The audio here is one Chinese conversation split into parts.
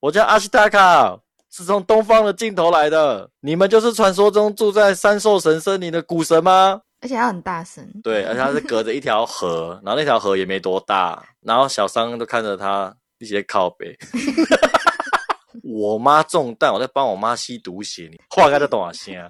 我叫阿西塔卡，是从东方的尽头来的。你们就是传说中住在三兽神森林的古神吗？而且他很大声。对，而且他是隔着一条河，然后那条河也没多大，然后小三都看着他一些靠背。我妈中弹，我在帮我妈吸毒血，你话该在懂啊先。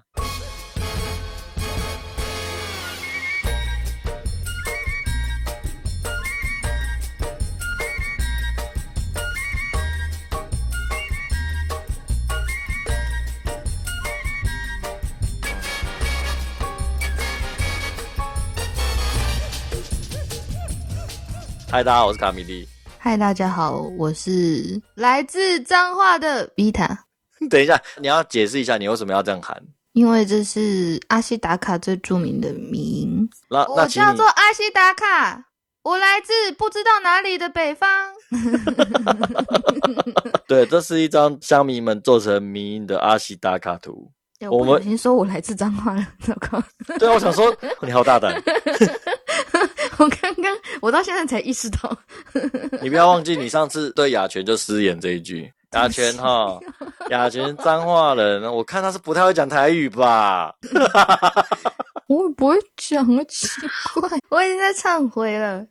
嗨，大家好，我是卡米蒂。嗨，大家好，我是来自彰化的 Vita。等一下，你要解释一下你为什么要这样喊？因为这是阿西达卡最著名的名。那我叫做阿西达卡，我来自不知道哪里的北方。对，这是一张乡民们做成迷音的阿西达卡图。我们先说我来自彰化了，糟糕。对啊，我想说你好大胆。我刚刚，我到现在才意识到。你不要忘记，你上次对雅泉就失言这一句。雅泉哈，雅泉脏话人，我看他是不太会讲台语吧。我也不会讲啊，奇怪，我已经在忏悔了。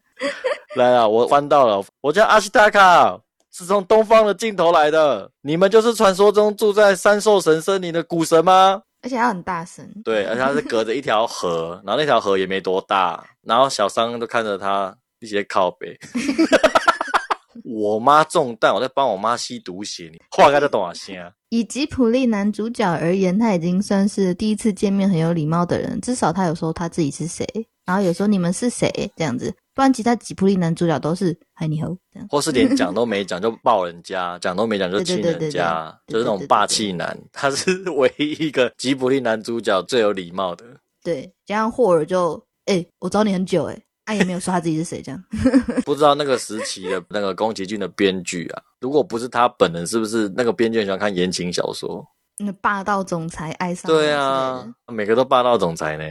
来了，我翻到了，我叫阿西达卡，是从东方的尽头来的。你们就是传说中住在三兽神森林的古神吗？而且还很大声。对，而且他是隔着一条河，然后那条河也没多大，然后小商都看着他一些靠背。我妈中弹，我在帮我妈吸毒血，你话该在懂啊先。以吉普力男主角而言，他已经算是第一次见面很有礼貌的人，至少他有说他自己是谁，然后有时候你们是谁这样子。不然其他吉普力男主角都是嗨你好这样，或是连讲都没讲就抱人家，讲都没讲就 亲人家，就是那种霸气男。他是唯一一个吉普力男主角最有礼貌的。对，加上霍尔就哎，我找你很久哎，他也没有说他自己是谁这样。不知道那个时期的那个宫崎骏的编剧啊，如果不是他本人，是不是那个编剧喜欢看言情小说？那霸道总裁爱上对啊，每个都霸道总裁呢。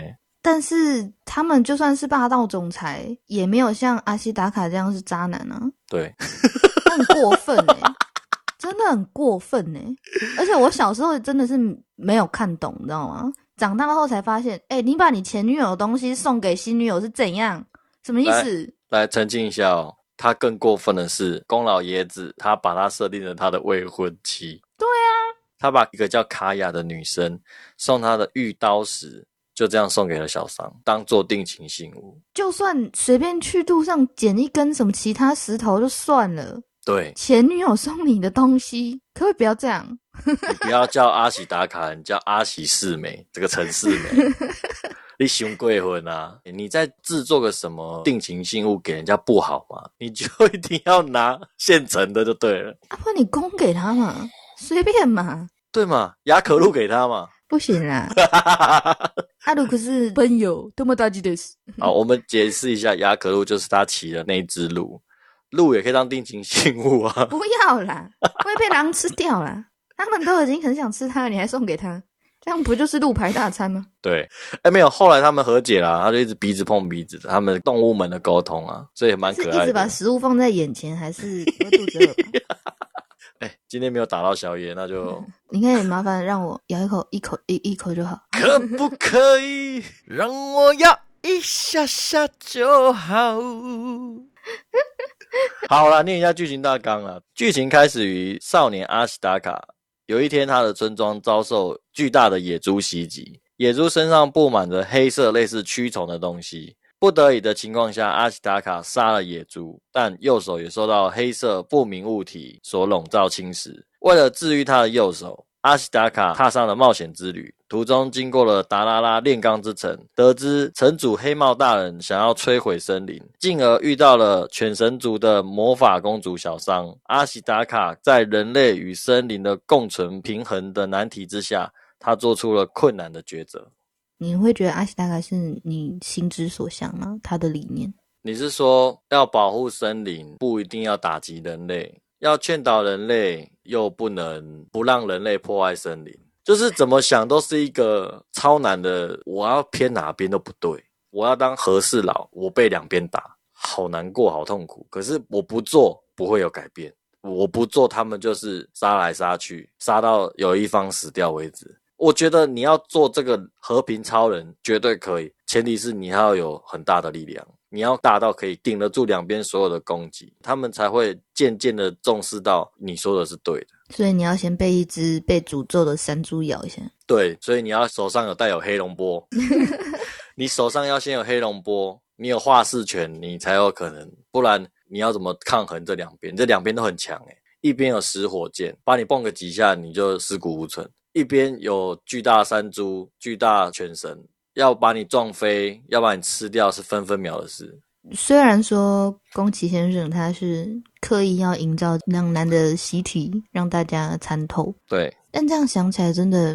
但是他们就算是霸道总裁，也没有像阿西达卡这样是渣男啊。对，很过分哎，真的很过分哎。而且我小时候真的是没有看懂，你知道吗？长大后才发现，哎，你把你前女友的东西送给新女友是怎样？什么意思？来澄清一下哦，他更过分的是，宫老爷子他把他设定了他的未婚妻。对啊，他把一个叫卡雅的女生送他的玉刀石。就这样送给了小桑，当做定情信物。就算随便去路上捡一根什么其他石头就算了。对，前女友送你的东西，可不可以不要这样？你不要叫阿喜打卡，你叫阿喜四美，这个陈四美，你熊贵婚啊！你在制作个什么定情信物给人家不好吗？你就一定要拿现成的就对了。啊，不你供给他嘛，随便嘛。对嘛，雅可露给他嘛。不行啦，阿鲁可是朋友，多么大吉的事。好，我们解释一下，雅可鹿就是他骑的那只鹿，鹿也可以当定情信物啊。不要啦，会被狼吃掉啦。他们都已经很想吃它了，你还送给他，这样不就是鹿牌大餐吗？对，哎，没有，后来他们和解了，他就一直鼻子碰鼻子的，他们动物们的沟通啊，所以蛮可爱。一直把食物放在眼前，还是肚子饿？哎，今天没有打到小野，那就 你可以麻烦让我咬一口，一口一一口就好。可不可以 让我咬一下下就好？好了，念一下剧情大纲了。剧情开始于少年阿西达卡，有一天他的村庄遭受巨大的野猪袭击，野猪身上布满着黑色类似蛆虫的东西。不得已的情况下，阿西达卡杀了野猪，但右手也受到黑色不明物体所笼罩侵蚀。为了治愈他的右手，阿西达卡踏上了冒险之旅。途中经过了达拉拉炼钢之城，得知城主黑帽大人想要摧毁森林，进而遇到了犬神族的魔法公主小桑。阿西达卡在人类与森林的共存平衡的难题之下，他做出了困难的抉择。你会觉得阿西大概是你心之所向吗？他的理念？你是说要保护森林，不一定要打击人类，要劝导人类，又不能不让人类破坏森林，就是怎么想都是一个超难的。我要偏哪边都不对，我要当和事佬，我被两边打，好难过，好痛苦。可是我不做，不会有改变。我不做，他们就是杀来杀去，杀到有一方死掉为止。我觉得你要做这个和平超人绝对可以，前提是你要有很大的力量，你要大到可以顶得住两边所有的攻击，他们才会渐渐的重视到你说的是对的。所以你要先被一只被诅咒的山猪咬一下。对，所以你要手上有带有黑龙波，你手上要先有黑龙波，你有化世拳，你才有可能，不然你要怎么抗衡这两边？这两边都很强诶，一边有石火箭，把你蹦个几下，你就尸骨无存。一边有巨大山猪、巨大犬神，要把你撞飞，要把你吃掉，是分分秒的事。虽然说宫崎先生他是刻意要营造两难的习题，让大家参透，对，但这样想起来，真的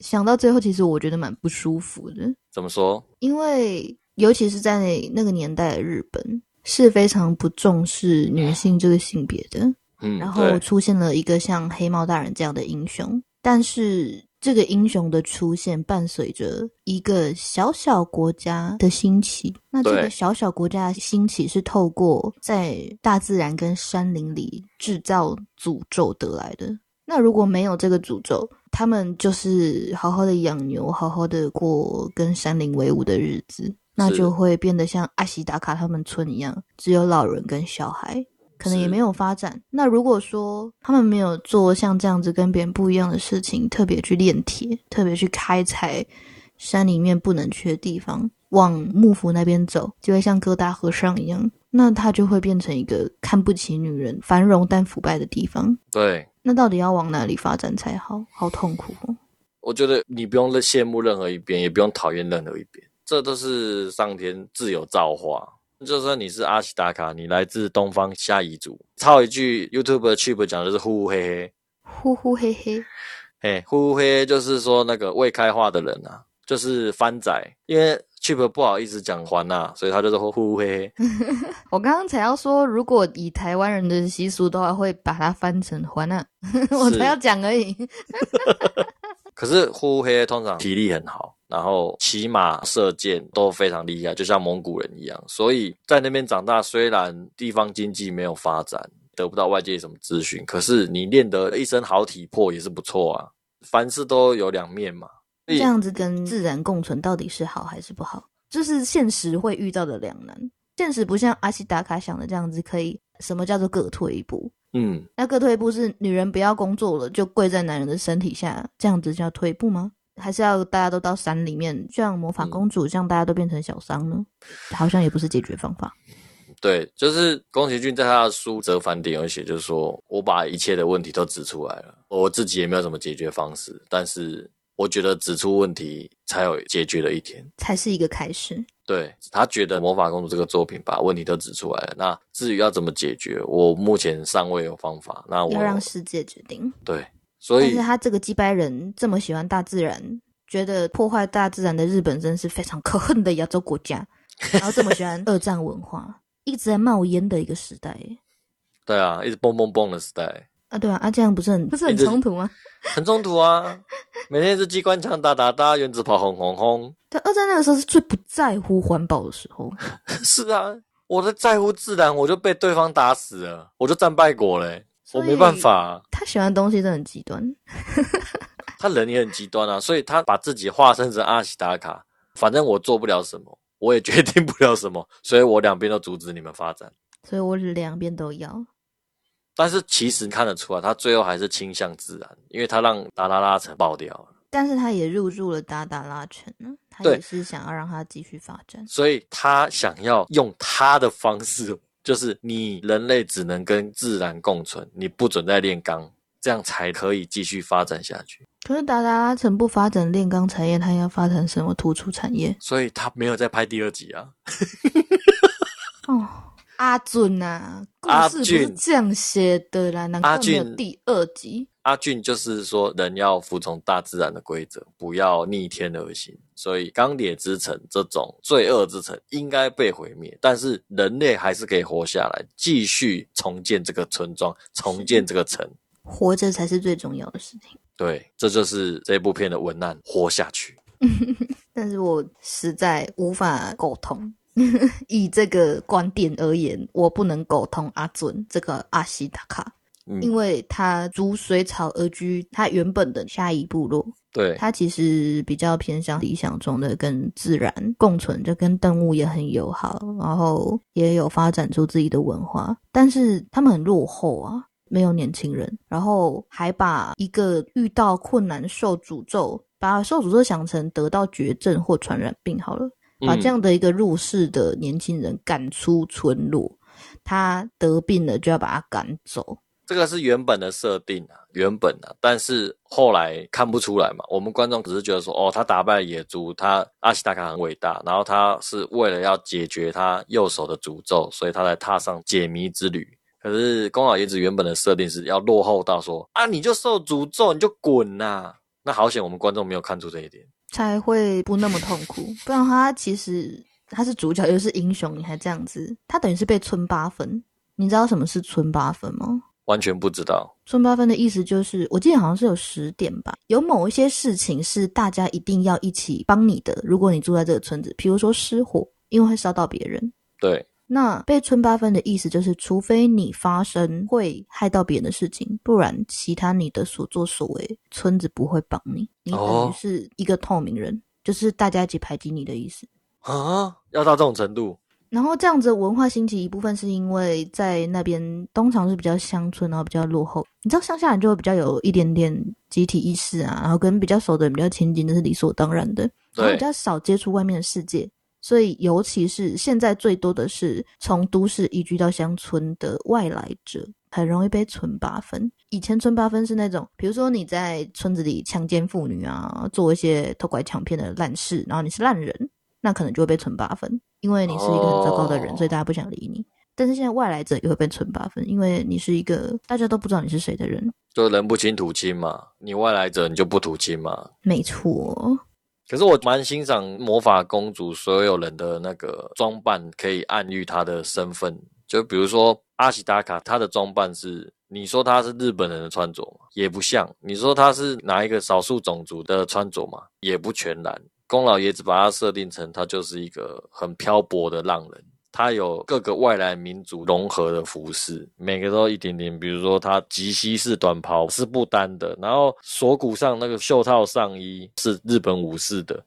想到最后，其实我觉得蛮不舒服的。怎么说？因为尤其是在那个年代的日本，是非常不重视女性这个性别的。嗯，然后出现了一个像黑猫大人这样的英雄。但是这个英雄的出现伴随着一个小小国家的兴起。那这个小小国家的兴起是透过在大自然跟山林里制造诅咒得来的。那如果没有这个诅咒，他们就是好好的养牛，好好的过跟山林为伍的日子，那就会变得像阿西达卡他们村一样，只有老人跟小孩。可能也没有发展。那如果说他们没有做像这样子跟别人不一样的事情，特别去炼铁，特别去开采山里面不能去的地方，往幕府那边走，就会像各大和尚一样，那他就会变成一个看不起女人、繁荣但腐败的地方。对，那到底要往哪里发展才好？好痛苦哦！我觉得你不用羡慕任何一边，也不用讨厌任何一边，这都是上天自有造化。就算你是阿西达卡，你来自东方虾夷族，抄一句 YouTube Chip 讲的是呼呼嘿嘿，呼呼嘿嘿，嘿呼呼嘿嘿，就是说那个未开化的人啊，就是番仔，因为 Chip 不好意思讲还呐，所以他就是呼呼嘿嘿。我刚刚才要说，如果以台湾人的习俗的话，会把它翻成还呐，我才要讲而已。可是呼呼嘿嘿通常体力很好。然后骑马射箭都非常厉害，就像蒙古人一样。所以在那边长大，虽然地方经济没有发展，得不到外界什么资讯，可是你练得一身好体魄也是不错啊。凡事都有两面嘛。这样子跟自然共存到底是好还是不好？这是现实会遇到的两难。现实不像阿西达卡想的这样子，可以什么叫做各退一步？嗯，那各退一步是女人不要工作了，就跪在男人的身体下，这样子叫退步吗？还是要大家都到山里面，像魔法公主，这样大家都变成小商呢？好像也不是解决方法。对，就是宫崎骏在他的书《折返点》有写，就是说我把一切的问题都指出来了，我自己也没有什么解决方式，但是我觉得指出问题才有解决的一天，才是一个开始。对他觉得魔法公主这个作品把问题都指出来了，那至于要怎么解决，我目前尚未有方法。那我要让世界决定。对。所以，但是他这个击败人这么喜欢大自然，觉得破坏大自然的日本真是非常可恨的亚洲国家，然后这么喜欢 二战文化，一直在冒烟的一个时代。对啊，一直蹦蹦蹦的时代啊，对啊，啊这样不是很不是很冲突吗？很冲突啊！每天是机关枪打打打，原子炮轰轰轰。对，二战那个时候是最不在乎环保的时候。是啊，我在在乎自然，我就被对方打死了，我就战败国嘞。我没办法，他喜欢的东西真的很极端，他人也很极端啊，所以他把自己化身成阿西达卡，反正我做不了什么，我也决定不了什么，所以我两边都阻止你们发展，所以我两边都要。但是其实看得出来，他最后还是倾向自然，因为他让达达拉城爆掉了，但是他也入住了达达拉城呢，他也是想要让他继续发展，所以他想要用他的方式。就是你人类只能跟自然共存，你不准再炼钢，这样才可以继续发展下去。可是达达拉城不发展炼钢产业，他要发展什么突出产业？所以他没有再拍第二集啊。哦，阿俊呐，故事不是这样写的啦，难怪没有第二集。阿俊就是说，人要服从大自然的规则，不要逆天而行。所以，钢铁之城这种罪恶之城应该被毁灭，但是人类还是可以活下来，继续重建这个村庄，重建这个城。活着才是最重要的事情。对，这就是这部片的文案：活下去。但是我实在无法沟通。以这个观点而言，我不能苟同阿尊这个阿西达卡。嗯因为他逐水草而居，他原本的下一部落，对，他其实比较偏向理想中的跟自然共存，就跟动物也很友好，然后也有发展出自己的文化，但是他们很落后啊。没有年轻人，然后还把一个遇到困难受诅咒，把受诅咒想成得到绝症或传染病好了，把嗯这样的一个入世的年轻人赶出村落，他得病了就要把他赶走。这个是原本的设定啊，原本啊，但是后来看不出来嘛。我们观众只是觉得说，哦，他打败了野猪，他阿西达卡很伟大，然后他是为了要解决他右手的诅咒，所以他才踏上解谜之旅。可是宫老爷子原本的设定是要落后到说，啊，你就受诅咒，你就滚呐、那好险，我们观众没有看出这一点。才会不那么痛苦。不然他其实他是主角又是英雄，你还这样子，他等于是被村八分。你知道什么是村八分吗？完全不知道，村八分的意思就是，我记得好像是有十点吧，有某一些事情是大家一定要一起帮你的。如果你住在这个村子，比如说失火，因为会烧到别人。对，那被村八分的意思就是，除非你发生会害到别人的事情，不然其他你的所作所为，村子不会帮你。你等哦于是一个透明人，就是大家一起排挤你的意思。啊，要到这种程度，然后这样子的文化兴起一部分是因为在那边通常是比较乡村，然后比较落后。你知道乡下人就会比较有一点点集体意识啊，然后跟比较熟的人比较亲近，这是理所当然的。然后对比较少接触外面的世界，所以尤其是现在最多的是从都市移居到乡村的外来者，很容易被存八分。以前存八分是那种，比如说你在村子里强奸妇女啊，做一些偷拐抢骗的烂事，然后你是烂人，那可能就会被存八分，因为你是一个很糟糕的人，哦所以大家不想理你。但是现在外来者也会被存八分，因为你是一个大家都不知道你是谁的人。就人不亲土亲嘛，你外来者你就不土亲嘛。没错，可是我蛮欣赏魔法公主所有人的那个装扮，可以暗喻她的身份。就比如说阿西达卡，她的装扮是，你说她是日本人的穿着吗？也不像。你说她是哪一个少数种族的穿着嘛？也不全然。宫老爷子把她设定成，她就是一个很漂泊的浪人。他有各个外来民族融合的服饰，每个都一点点。比如说，它及膝式短袍是不单的，然后锁骨上那个袖套上衣是日本武士的，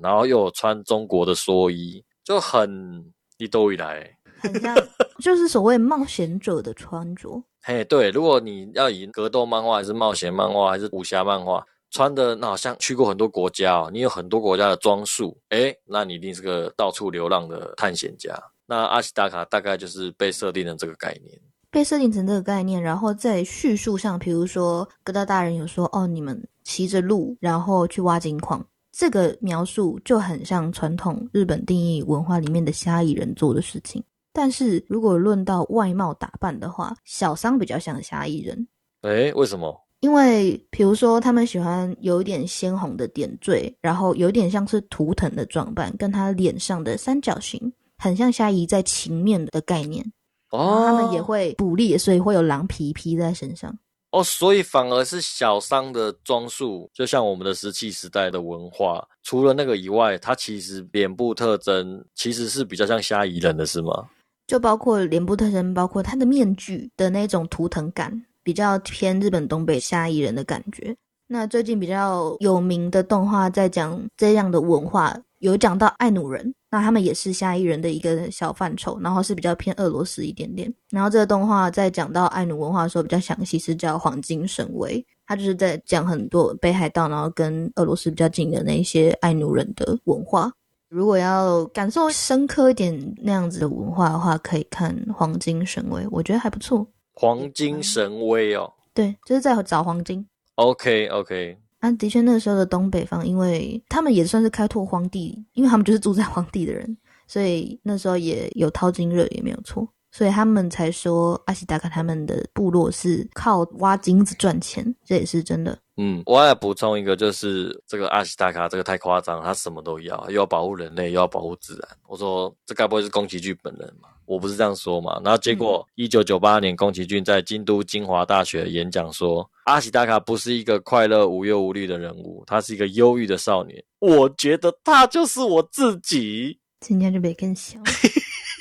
然后又有穿中国的蓑衣，就很一兜一来。很像就是所谓冒险者的穿着。嘿，对，如果你要以格斗漫画，还是冒险漫画，还是武侠漫画，穿的那好像去过很多国家哦，你有很多国家的装束，诶，那你一定是个到处流浪的探险家。那阿西达卡大概就是被设定的这个概念。被设定成这个概念，然后在叙述上，比如说格达大人有说哦，你们骑着鹿，然后去挖金矿，这个描述就很像传统日本定义文化里面的虾夷人做的事情。但是如果论到外貌打扮的话，小桑比较像虾夷人，诶，为什么？因为比如说他们喜欢有一点鲜红的点缀，然后有点像是图腾的装扮，跟他脸上的三角形很像虾夷在情面的概念。哦，他们也会捕猎，所以会有狼皮披在身上。哦，所以反而是小商的装束，就像我们的石器时代的文化，除了那个以外，它其实脸部特征其实是比较像虾夷人的，是吗？就包括脸部特征，包括他的面具的那种图腾感，比较偏日本东北虾夷人的感觉。那最近比较有名的动画在讲这样的文化，有讲到爱努人，那他们也是下一人的一个小范畴，然后是比较偏俄罗斯一点点。然后这个动画在讲到爱奴文化的时候比较详细，是叫黄金神威，它就是在讲很多北海道，然后跟俄罗斯比较近的那一些爱奴人的文化。如果要感受深刻一点那样子的文化的话，可以看《黄金神威》，我觉得还不错。黄金神威哦。对，就是在找黄金。OK OK，啊，的确，那时候的东北方，因为他们也算是开拓荒地，因为他们就是住在荒地的人，所以那时候也有淘金热，也没有错。所以他们才说阿西达卡他们的部落是靠挖金子赚钱，这也是真的。嗯，我要补充一个，就是这个阿西达卡这个太夸张，他什么都要，又要保护人类，又要保护自然。我说这该不会是宫崎骏本人吗？我不是这样说嘛。然后结果一九九八年，宫崎骏在京都精华大学演讲说，阿西达卡不是一个快乐无忧无虑的人物，他是一个忧郁的少年。我觉得他就是我自己。今天就别更小，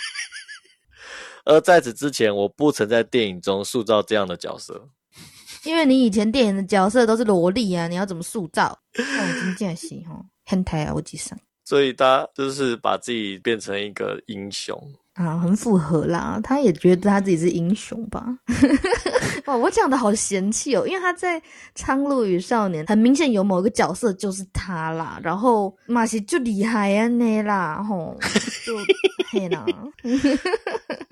而在此之前，我不曾在电影中塑造这样的角色。因为你以前电影的角色都是萝莉啊，你要怎么塑造？哦，真正是吼，很台啊，我记上所以他就是把自己变成一个英雄。啊，很符合啦。他也觉得他自己是英雄吧？哇，我讲的好嫌弃哦，因为他在《苍鹭与少年》很明显有某一个角色就是他啦，然后马西就厉害啊那啦，吼，就 嘿啦，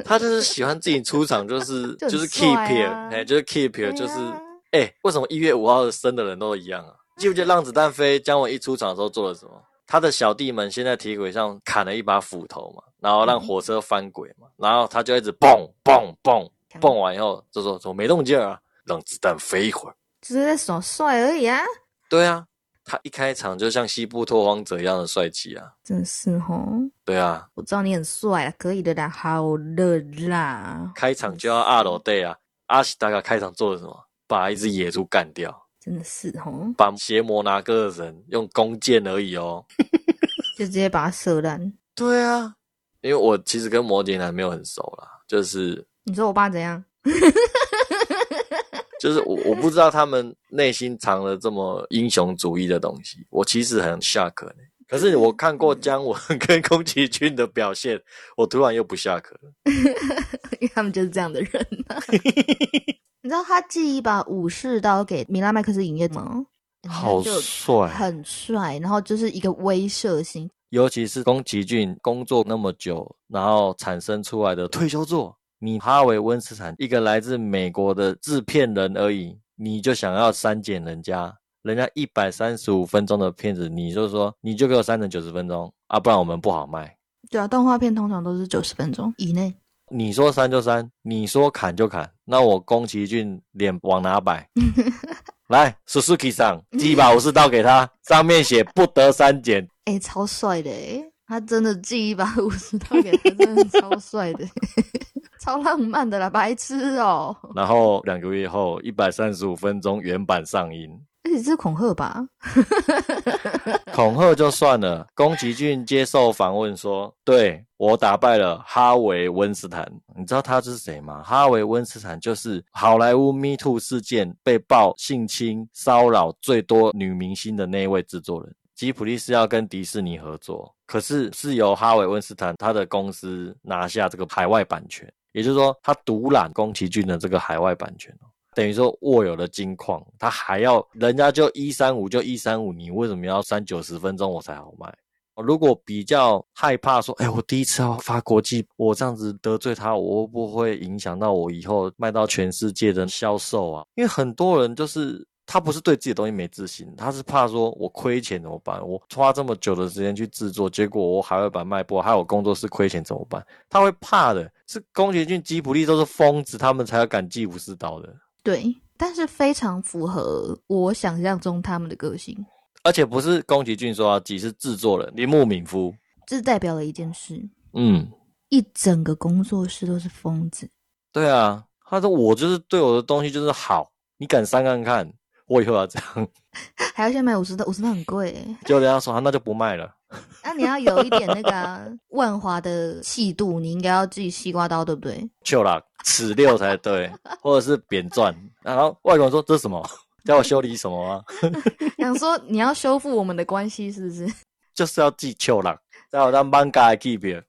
他就是喜欢自己出场，就是 就是 keep 帅 here，啊哎、就是 keep 对 here，就是啊哎、为什么一月五号生的人都一样啊？记不记得《让子弹飞》姜文一出场的时候做了什么？他的小弟们先在铁轨上砍了一把斧头嘛，然后让火车翻轨嘛，然后他就一直蹦蹦蹦蹦完以后就说怎么没动静啊？让子弹飞一会儿。只是在耍帅而已啊，对啊，他一开场就像西部拓荒者一样的帅气啊。真是吼。对啊，我知道你很帅啊，可以的啦，好的啦，开场就要二楼 day 啊。阿西达卡开场做了什么？把一只野猪干掉。真的是吼，把邪魔拿哥的人用弓箭而已哦。就直接把他射烂。对啊，因为我其实跟摩羯男没有很熟啦，就是你说我爸怎样？就是我我不知道他们内心藏了这么英雄主义的东西，我其实很 shock 呢。可是我看过姜文跟宫崎骏的表现，我突然又不 shock 了。因为他们就是这样的人、啊。你知道他寄一把武士刀给米拉麦克斯影业吗？好帅，很帅，然后就是一个威慑性。尤其是宫崎骏工作那么久，然后产生出来的退休作，你哈维温斯坦一个来自美国的制片人而已，你就想要删减人家，人家一百三十五分钟的片子，你就说你就给我删成九十分钟啊，不然我们不好卖。对啊，动画片通常都是九十分钟以内。你说删就删，你说砍就砍，那我宫崎骏脸往哪摆？来，Suzuki 上寄一把武士刀给他，上面写不得删减。哎、超帅的哎，他真的寄一把武士刀给他，真的超帅的，超浪漫的啦，白痴哦、然后两个月后，一百三十五分钟原版上映。而且这是恐吓吧？恐吓就算了，宫崎骏接受访问说：“对我打败了哈维温斯坦。你知道他是谁吗？哈维温斯坦就是好莱坞 Me Too 事件被曝性侵骚扰最多女明星的那一位制作人。吉普利是要跟迪士尼合作，可是是由哈维温斯坦他的公司拿下这个海外版权，也就是说他独揽宫崎骏的这个海外版权哦。”等于说握有了金矿，他还要人家就一三五就一三五，你为什么要三九十分钟我才好卖？如果比较害怕说，哎，我第一次要发国际，我这样子得罪他，我会不会影响到我以后卖到全世界的销售啊？因为很多人就是他不是对自己的东西没自信，他是怕说我亏钱怎么办？我花这么久的时间去制作，结果我还会把卖不好，还有工作室亏钱怎么办？他会怕的。是宫崎骏、吉卜力都是疯子，他们才要敢寄武士刀的。对，但是非常符合我想象中他们的个性，而且不是宫崎骏说啊，只，是制作人铃木敏夫。这代表了一件事：嗯，一整个工作室都是疯子。对啊，他说我就是对我的东西就是好，你敢上看看，我以后要这样。还要先买五十的，五十的很贵欸。结果人家说、啊、那就不卖了。那你要有一点那个啊、万华的气度，你应该要自己西瓜刀，对不对？就啦，尺六才对，或者是扁钻。然后外国人说这是什么？叫我修理什么吗？想说你要修复我们的关系，是不是？就是要寄秋啦，在我当 manga keep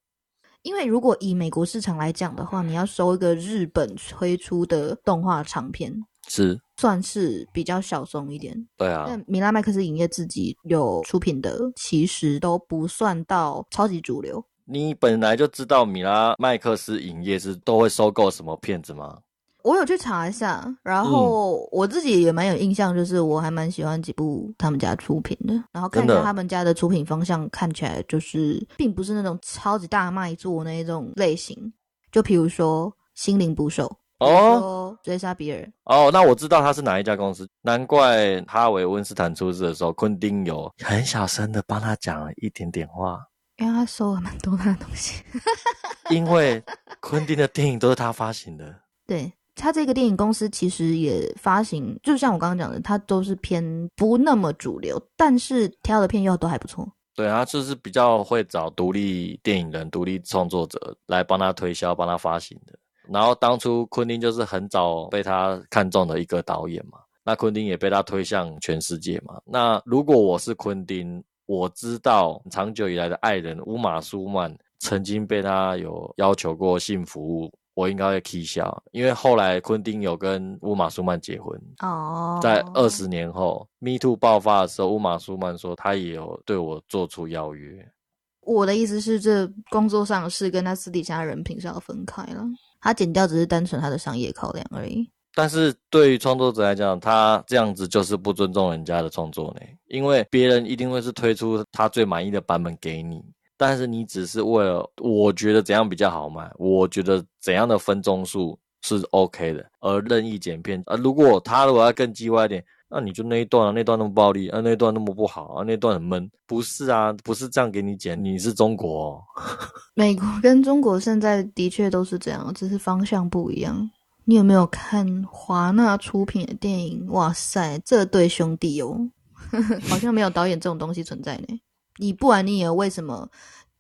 因为如果以美国市场来讲的话，你要收一个日本推出的动画长片，是，算是比较小众一点。对啊，但米拉麦克斯影业自己有出品的，其实都不算到超级主流。你本来就知道米拉麦克斯影业是都会收购什么片子吗？我有去查一下，然后我自己也蛮有印象，就是我还蛮喜欢几部他们家出品的，然后看一下他们家的出品方向，看起来就是并不是那种超级大卖座那一种类型。就比如说《心灵捕手》，哦，追杀比尔，哦，那我知道他是哪一家公司，难怪哈维温斯坦出事的时候，昆汀有很小声的帮他讲了一点点话，因为他收了蛮多他的东西。因为昆汀的电影都是他发行的。对他这个电影公司其实也发行，就像我刚刚讲的，他都是偏不那么主流，但是挑的片又都还不错。对他就是比较会找独立电影人、独立创作者来帮他推销、帮他发行的。然后当初昆汀就是很早被他看中的一个导演嘛，那昆汀也被他推向全世界嘛。那如果我是昆汀，我知道长久以来的爱人乌玛舒曼曾经被他有要求过性服务。我应该会气笑，因为后来昆汀有跟乌玛舒曼结婚哦，在二十年后，Me Too 爆发的时候，乌玛舒曼说他也有对我做出邀约。我的意思是，这工作上的事跟他私底下人品是要分开了，他剪掉只是单纯他的商业考量而已。但是对于创作者来讲，他这样子就是不尊重人家的创作呢，因为别人一定会是推出他最满意的版本给你。但是你只是为了我觉得怎样比较好卖，我觉得怎样的分钟数是 OK 的，而任意剪片。啊，如果他如果要更叽歪一点，那你就那一段啊，那段那么暴力啊，那段那么不好啊，那段很闷。不是啊，不是这样给你剪。你是中国，美国跟中国现在的确都是这样，只是方向不一样。你有没有看华纳出品的电影？哇塞，这对兄弟哦，好像没有导演这种东西存在呢。你不然你也为为什么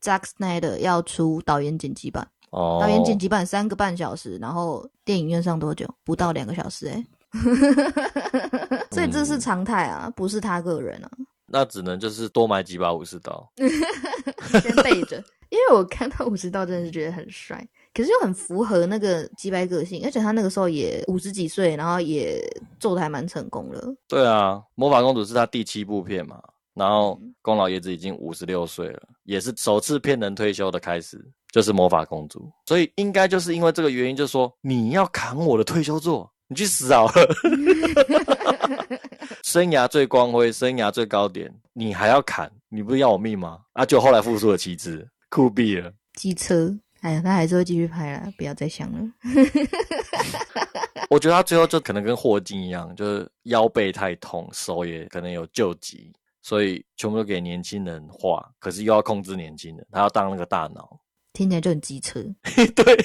Zack Snyder 要出导演剪辑版？哦，导演剪辑版三个半小时，然后电影院上多久？不到两个小时哎，所以这是常态啊，不是他个人啊。那只能就是多买几把武士刀，先备着。因为我看到武士刀真的是觉得很帅，可是又很符合那个击败个性，而且他那个时候也五十几岁，然后也做的还蛮成功了。对啊，魔法公主是他第七部片嘛。然后宫老爷子已经五十六岁了，也是首次骗人退休的开始，就是魔法公主。所以应该就是因为这个原因，就说你要砍我的退休作，你去死好了！生涯最光辉，生涯最高点，你还要砍？你不是要我命吗？啊！就后来复出了妻子，酷毙了。机车，哎呀，他还是会继续拍了，不要再想了。我觉得他最后就可能跟霍金一样，就是腰背太痛，手也可能有救急。所以全部都给年轻人画，可是又要控制年轻人，他要当那个大脑，听起来就很机车。对，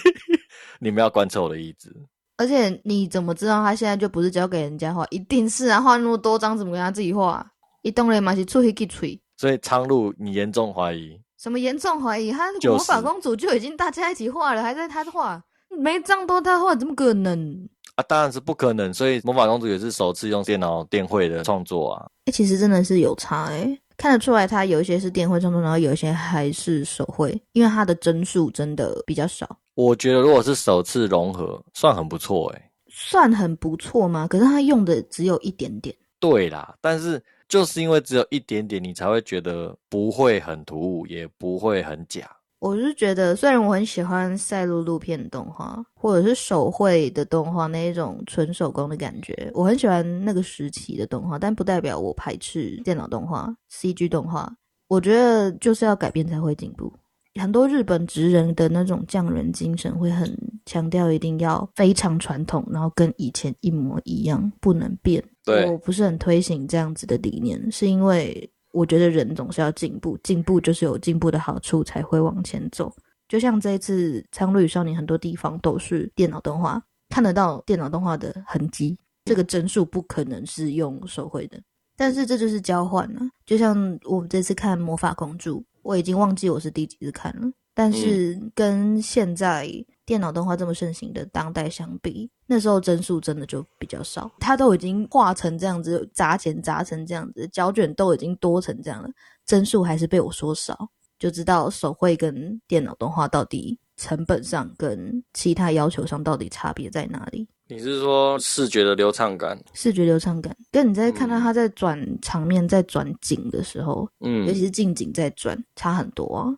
你们要观测我的意志。而且你怎么知道他现在就不是交给人家画？一定是啊，画那么多张，怎么跟他自己画？一动人嘛是出去给吹。所以苍鹭，你严重怀疑？什么严重怀疑？他魔法公主就已经大家一起画了，还在他画，每张都他画，怎么可能？啊，当然是不可能。所以魔法公主也是首次用电脑电绘的创作啊。哎，其实真的是有差哎，看得出来它有一些是电绘创作，然后有一些还是手绘，因为它的帧数真的比较少。我觉得如果是首次融合，算很不错哎。算很不错吗？可是它用的只有一点点。对啦，但是就是因为只有一点点，你才会觉得不会很突兀，也不会很假。我是觉得，虽然我很喜欢赛璐璐片动画，或者是手绘的动画那一种纯手工的感觉，我很喜欢那个时期的动画，但不代表我排斥电脑动画、CG 动画。我觉得就是要改变才会进步。很多日本职人的那种匠人精神会很强调一定要非常传统，然后跟以前一模一样，不能变。对我不是很推行这样子的理念，是因为。我觉得人总是要进步，进步就是有进步的好处，才会往前走。就像这一次《苍鹭与少年》，很多地方都是电脑动画，看得到电脑动画的痕迹。这个帧数不可能是用手绘的，但是这就是交换了。就像我这次看《魔法公主》，我已经忘记我是第几次看了，但是跟现在。电脑动画这么盛行的当代相比，那时候帧数真的就比较少。它都已经画成这样子，砸钱砸成这样子，胶卷都已经多成这样了，帧数还是被我说少，就知道手绘跟电脑动画到底成本上跟其他要求上到底差别在哪里？你是说视觉的流畅感？视觉流畅感，跟你在看到他在转场面、在转景的时候，嗯，尤其是近景在转，差很多啊。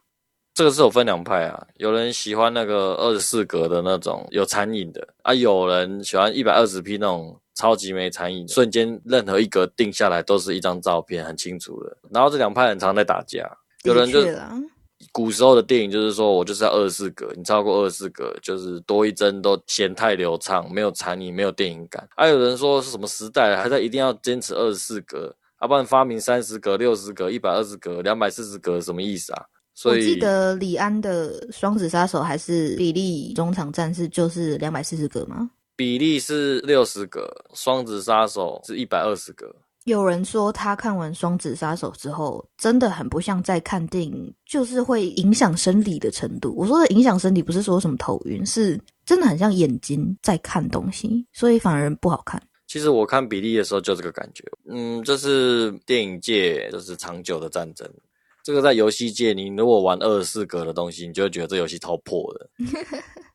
这个是有分两派啊，有人喜欢那个二十四格的那种有残影的啊，有人喜欢一百二十 P 那种超级没残影，瞬间任何一格定下来都是一张照片，很清楚的。然后这两派很常在打架，有人就古时候的电影就是说我就是要二十四格，你超过二十四格就是多一帧都嫌太流畅，没有残影，没有电影感。还有人说是什么时代还在一定要坚持二十四格，要不然发明三十格、六十格、一百二十格、两百四十格什么意思啊？我记得李安的《双子杀手》还是比利中场战士就是两百四十格吗？比利是六十格，《双子杀手》是一百二十格。有人说他看完《双子杀手》之后，真的很不像在看电影，就是会影响生理的程度。我说的影响生理，不是说什么头晕，是真的很像眼睛在看东西，所以反而不好看。其实我看比利的时候就这个感觉，嗯，这是电影界就是长久的战争。这个在游戏界，你如果玩二十四格的东西，你就会觉得这游戏超破的。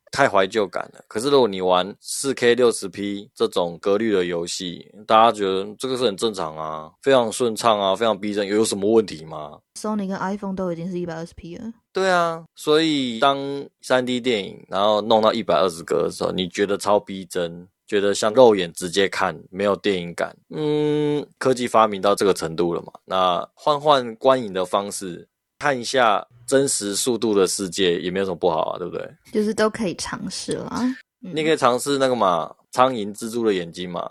太怀旧感了。可是如果你玩四 K 六十 P 这种格律的游戏，大家觉得这个是很正常啊，非常顺畅啊，非常逼真，有什么问题吗？Sony 跟 iPhone 都已经是一百二十 P 了。对啊，所以当三 D 电影然后弄到一百二十格的时候，你觉得超逼真，觉得像肉眼直接看没有电影感。嗯，科技发明到这个程度了嘛？那换换观影的方式。看一下真实速度的世界也没有什么不好啊，对不对？就是都可以尝试了。你可以尝试那个嘛，苍蝇蜘蛛的眼睛嘛。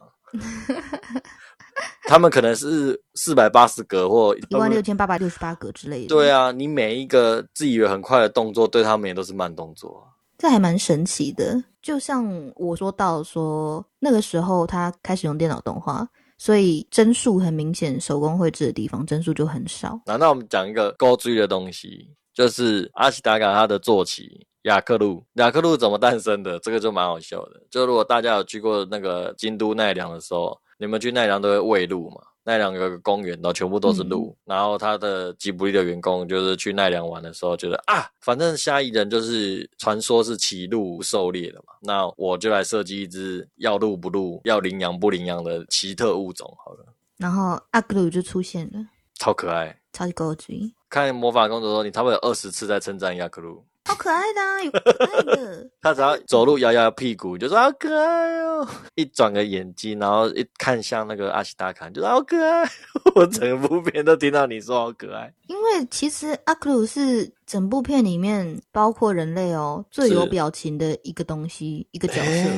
他们可能是四百八十格或一万六千八百六十八格之类的。对啊，你每一个自以为很快的动作，对他们也都是慢动作。这还蛮神奇的。就像我说到说，那个时候他开始用电脑动画。所以帧数很明显，手工绘制的地方帧数就很少。那那我们讲一个高追的东西，就是阿西达卡它的坐骑雅克路。雅克路怎么诞生的？这个就蛮好笑的。就如果大家有去过那个京都奈良的时候，你们去奈良都会喂鹿嘛？奈良有个公园，然后全部都是鹿。然后他的吉卜力的员工就是去奈良玩的时候，觉得啊，反正下一人就是传说是骑鹿狩猎的嘛，那我就来设计一只要鹿不鹿、要羚羊不羚羊的奇特物种好了。然后阿克鲁就出现了，超可爱，超级高级。看魔法公主说，你差不多有二十次在称赞亚克鲁。好可爱的，有可爱的。他只要走路摇摇屁股，就说好可爱哦。一转个眼睛，然后一看向那个阿西达卡，就说好可爱。我整部片都听到你说好可爱。因为其实阿克鲁是整部片里面包括人类哦最有表情的一个东西，一个角色，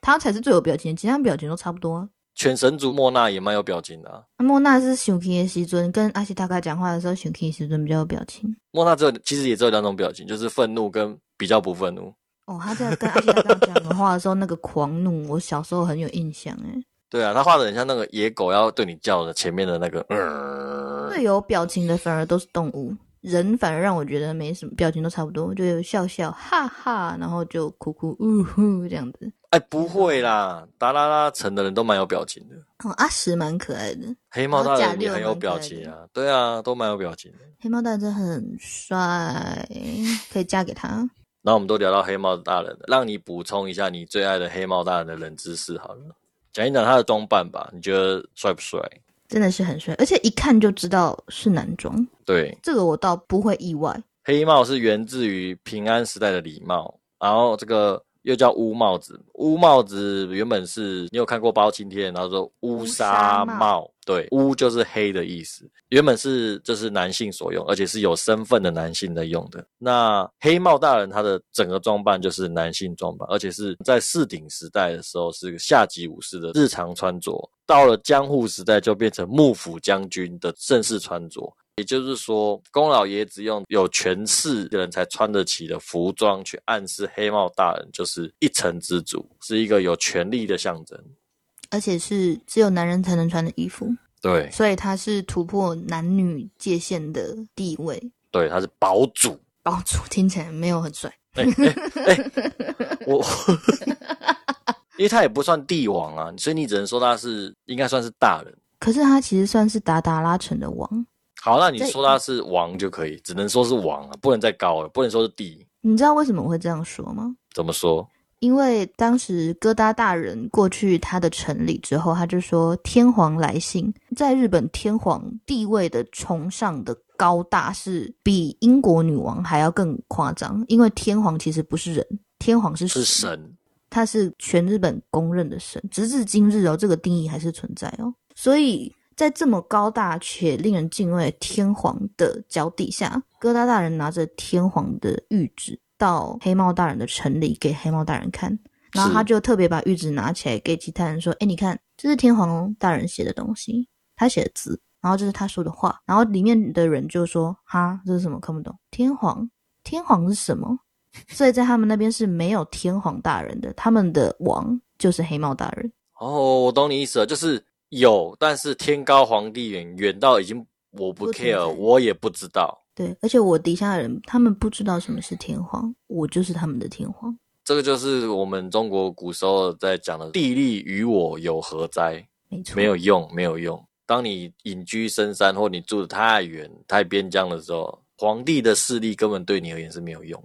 他才是最有表情，其他表情都差不多。犬神族莫娜也蛮有表情的。啊莫娜是熊 K 的西尊，跟阿西达卡讲话的时候，熊 K 西尊比较有表情。莫娜只有其实也只有两种表情，就是愤怒跟比较不愤怒。哦，他在跟阿西达卡讲的话的时候，那个狂怒，我小时候很有印象哎。对啊，他画的很像那个野狗要对你叫的前面的那个。最有表情的反而都是动物。人反而让我觉得没什么表情，都差不多，就笑笑哈哈，然后就哭哭呜呼这样子。哎，不会啦，达拉拉城的人都蛮有表情的。哦，阿石蛮可爱的，黑猫大人也很有表情啊。对啊，都蛮有表情的。黑猫大人真很帅，可以嫁给他。那我们都聊到黑猫大人了，让你补充一下你最爱的黑猫大人的冷知识好了，讲一讲他的装扮吧，你觉得帅不帅？真的是很帅，而且一看就知道是男装。对，这个我倒不会意外。黑帽是源自于平安时代的礼帽，然后这个。又叫乌帽子，乌帽子原本是你有看过包青天，然后说乌纱帽，对，乌就是黑的意思。原本是就是男性所用，而且是有身份的男性在用的。那黑帽大人他的整个装扮就是男性装扮，而且是在四鼎时代的时候是下级武士的日常穿着，到了江户时代就变成幕府将军的正式穿着。也就是说，宫老爷只用有权势的人才穿得起的服装，去暗示黑帽大人就是一城之主，是一个有权力的象征，而且是只有男人才能穿的衣服。对，所以他是突破男女界限的地位。对，他是堡主。堡主听起来没有很帅。哎哎，我，因为他也不算帝王啊，所以你只能说他是应该算是大人。可是他其实算是达达拉城的王。好，那你说他是王就可以，只能说是王了，不能再高了，不能说是帝。你知道为什么我会这样说吗？怎么说？因为当时哥达大人过去他的城里之后，他就说天皇来信，在日本天皇地位的崇尚的高大是比英国女王还要更夸张，因为天皇其实不是人，天皇是是神，他是全日本公认的神，直至今日哦，这个定义还是存在哦，所以。在这么高大且令人敬畏天皇的脚底下，疙瘩大人拿着天皇的谕旨到黑帽大人的城里给黑帽大人看，然后他就特别把谕旨拿起来给其他人说：“哎，你看，这是天皇大人写的东西，他写的字，然后这是他说的话。”然后里面的人就说：“哈，这是什么？看不懂。天皇，天皇是什么？所以在他们那边是没有天皇大人的，他们的王就是黑帽大人。”哦，我懂你意思了，就是。有，但是天高皇帝远，远到已经我不 care，我也不知道。对，而且我底下的人他们不知道什么是天皇，我就是他们的天皇。这个就是我们中国古时候在讲的“地利与我有何哉没”，错，没有用，没有用。当你隐居深山或你住的太远、太边疆的时候，皇帝的势力根本对你而言是没有用。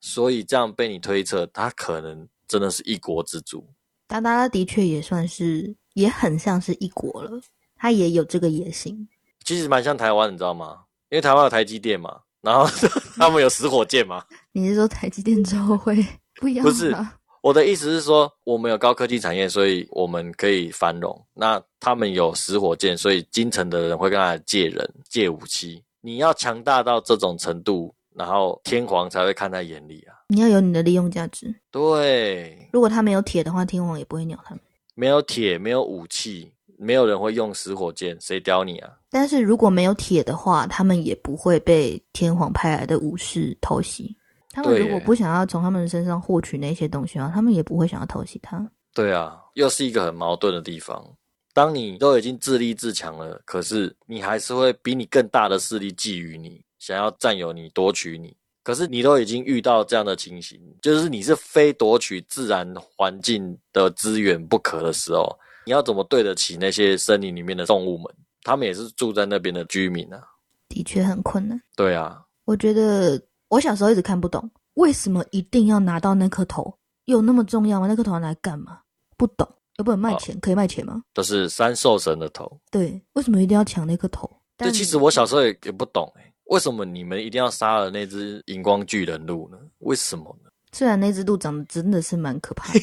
所以这样被你推测，他可能真的是一国之主。达达拉的确也算是，也很像是一国了，他也有这个野心。其实蛮像台湾，你知道吗？因为台湾有台积电嘛，然后 他们有死火箭嘛。你是说台积电之后会不一样吗？不是我的意思是说，我们有高科技产业，所以我们可以繁荣。那他们有死火箭，所以京城的人会跟他借人、借武器。你要强大到这种程度，然后天皇才会看在眼里啊。你要有你的利用价值。对，如果他没有铁的话，天皇也不会鸟他们。没有铁，没有武器，没有人会用死火箭，谁屌你啊？但是如果没有铁的话，他们也不会被天皇派来的武士偷袭。他们如果不想要从他们身上获取那些东西的话，他们也不会想要偷袭他。对啊，又是一个很矛盾的地方。当你都已经自立自强了，可是你还是会比你更大的势力觊觎你，想要占有你、夺取你。可是你都已经遇到这样的情形，就是你是非夺取自然环境的资源不可的时候，你要怎么对得起那些森林里面的动物们？他们也是住在那边的居民啊。的确很困难。对啊，我觉得我小时候一直看不懂，为什么一定要拿到那颗头？有那么重要吗？那颗头拿来干嘛？不懂，又不能卖钱，可以卖钱吗？这是三兽神的头。对，为什么一定要抢那颗头？但其实我小时候也也不懂哎、为什么你们一定要杀了那只荧光巨人鹿呢？为什么呢？虽然那只鹿长得真的是蛮可怕的，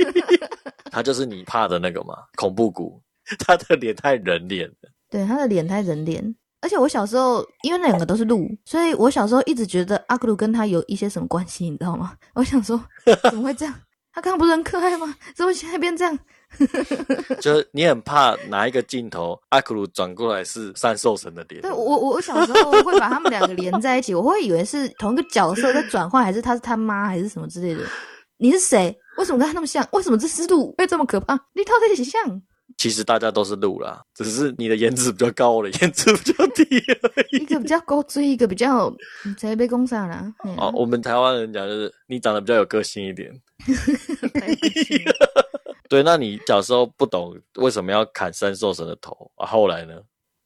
它就是你怕的那个嘛，恐怖谷。它的脸太人脸了。对，它的脸太人脸。而且我小时候，因为那两个都是鹿，所以我小时候一直觉得阿克鲁跟他有一些什么关系，你知道吗？我想说，怎么会这样？他刚刚不是很可爱吗？怎么现在变这样？就是你很怕哪一个镜头，阿克鲁转过来是三兽神的脸。对我，我我小时候会把他们两个连在一起，我会以为是同一个角色在转换，还是他是他妈，还是什么之类的。你是谁？为什么跟他那么像？为什么这只鹿会这么可怕？你套在一起像？其实大家都是鹿啦，只是你的颜值比较高，我的颜值比较低而已。一个比较高追，一个比较嗯谁被攻上了？嗯哦，我们台湾人讲就是你长得比较有个性一点。对，那你小时候不懂为什么要砍三兽神的头啊？后来呢？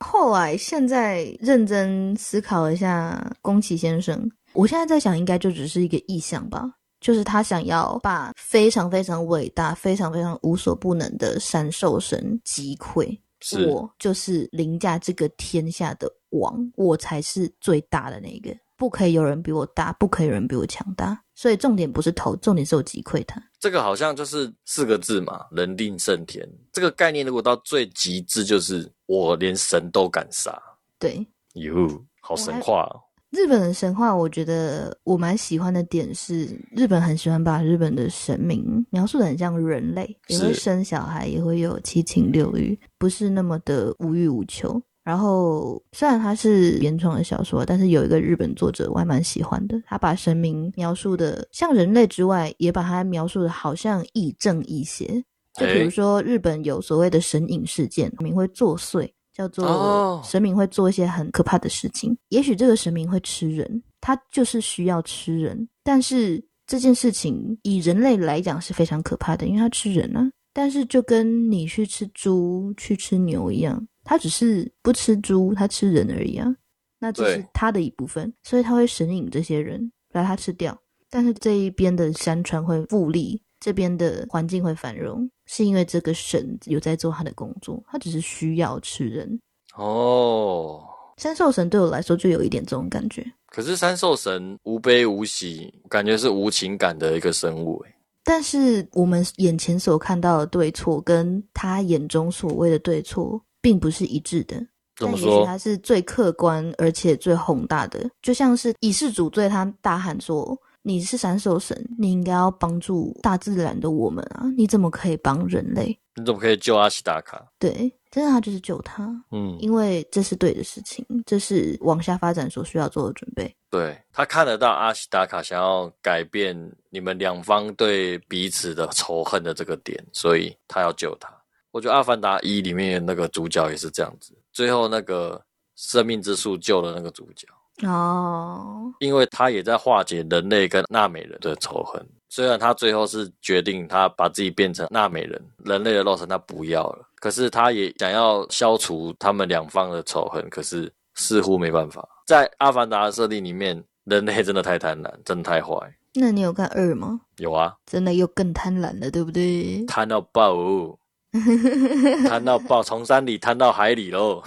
后来现在认真思考一下，宫崎先生，我现在在想，应该就只是一个意象吧，就是他想要把非常非常伟大、非常非常无所不能的三兽神击溃。是我就是凌驾这个天下的王，我才是最大的那个，不可以有人比我大，不可以有人比我强大。所以重点不是头，重点是我击溃他。这个好像就是四个字嘛，人定胜天。这个概念如果到最极致，就是我连神都敢杀。对，哟，好神话哦！日本的神话，我觉得我蛮喜欢的点是，日本很喜欢把日本的神明描述的很像人类，也会是生小孩，也会有七情六欲，不是那么的无欲无求。然后虽然它是原创的小说，但是有一个日本作者我还蛮喜欢的，他把神明描述的像人类之外，也把它描述的好像亦正亦邪。就比如诶说，日本有所谓的神隐事件，神明会作祟，叫做哦神明会做一些很可怕的事情。也许这个神明会吃人，他就是需要吃人，但是这件事情以人类来讲是非常可怕的，因为他吃人啊。但是就跟你去吃猪、去吃牛一样，他只是不吃猪，他吃人而已啊。那这是他的一部分，所以他会神隐这些人，把他吃掉。但是这一边的山川会复利，这边的环境会繁荣，是因为这个神有在做他的工作，他只是需要吃人。哦，三兽神对我来说就有一点这种感觉，可是三兽神无悲无喜，感觉是无情感的一个生物。诶但是我们眼前所看到的对错，跟他眼中所谓的对错，并不是一致的。但也许怎么说？他是最客观而且最宏大的，就像是以世主对他大喊说：“你是闪手神，你应该要帮助大自然的我们啊！你怎么可以帮人类你怎么可以救阿西达卡？？”对，真的他就是救他，嗯，因为这是对的事情，这是往下发展所需要做的准备。对他看得到阿西达卡想要改变你们两方对彼此的仇恨的这个点，所以他要救他。我觉得《阿凡达一》里面那个主角也是这样子，最后那个生命之树救了那个主角。哦，因为他也在化解人类跟纳美人的仇恨。虽然他最后是决定他把自己变成纳美人，人类的肉身他不要了，可是他也想要消除他们两方的仇恨，可是似乎没办法。在阿凡达的设定里面，人类真的太贪婪，真的太坏。那你有看二吗？有啊，真的又更贪婪了，对不对？贪到爆哦，贪到爆，从山里贪到海里喽，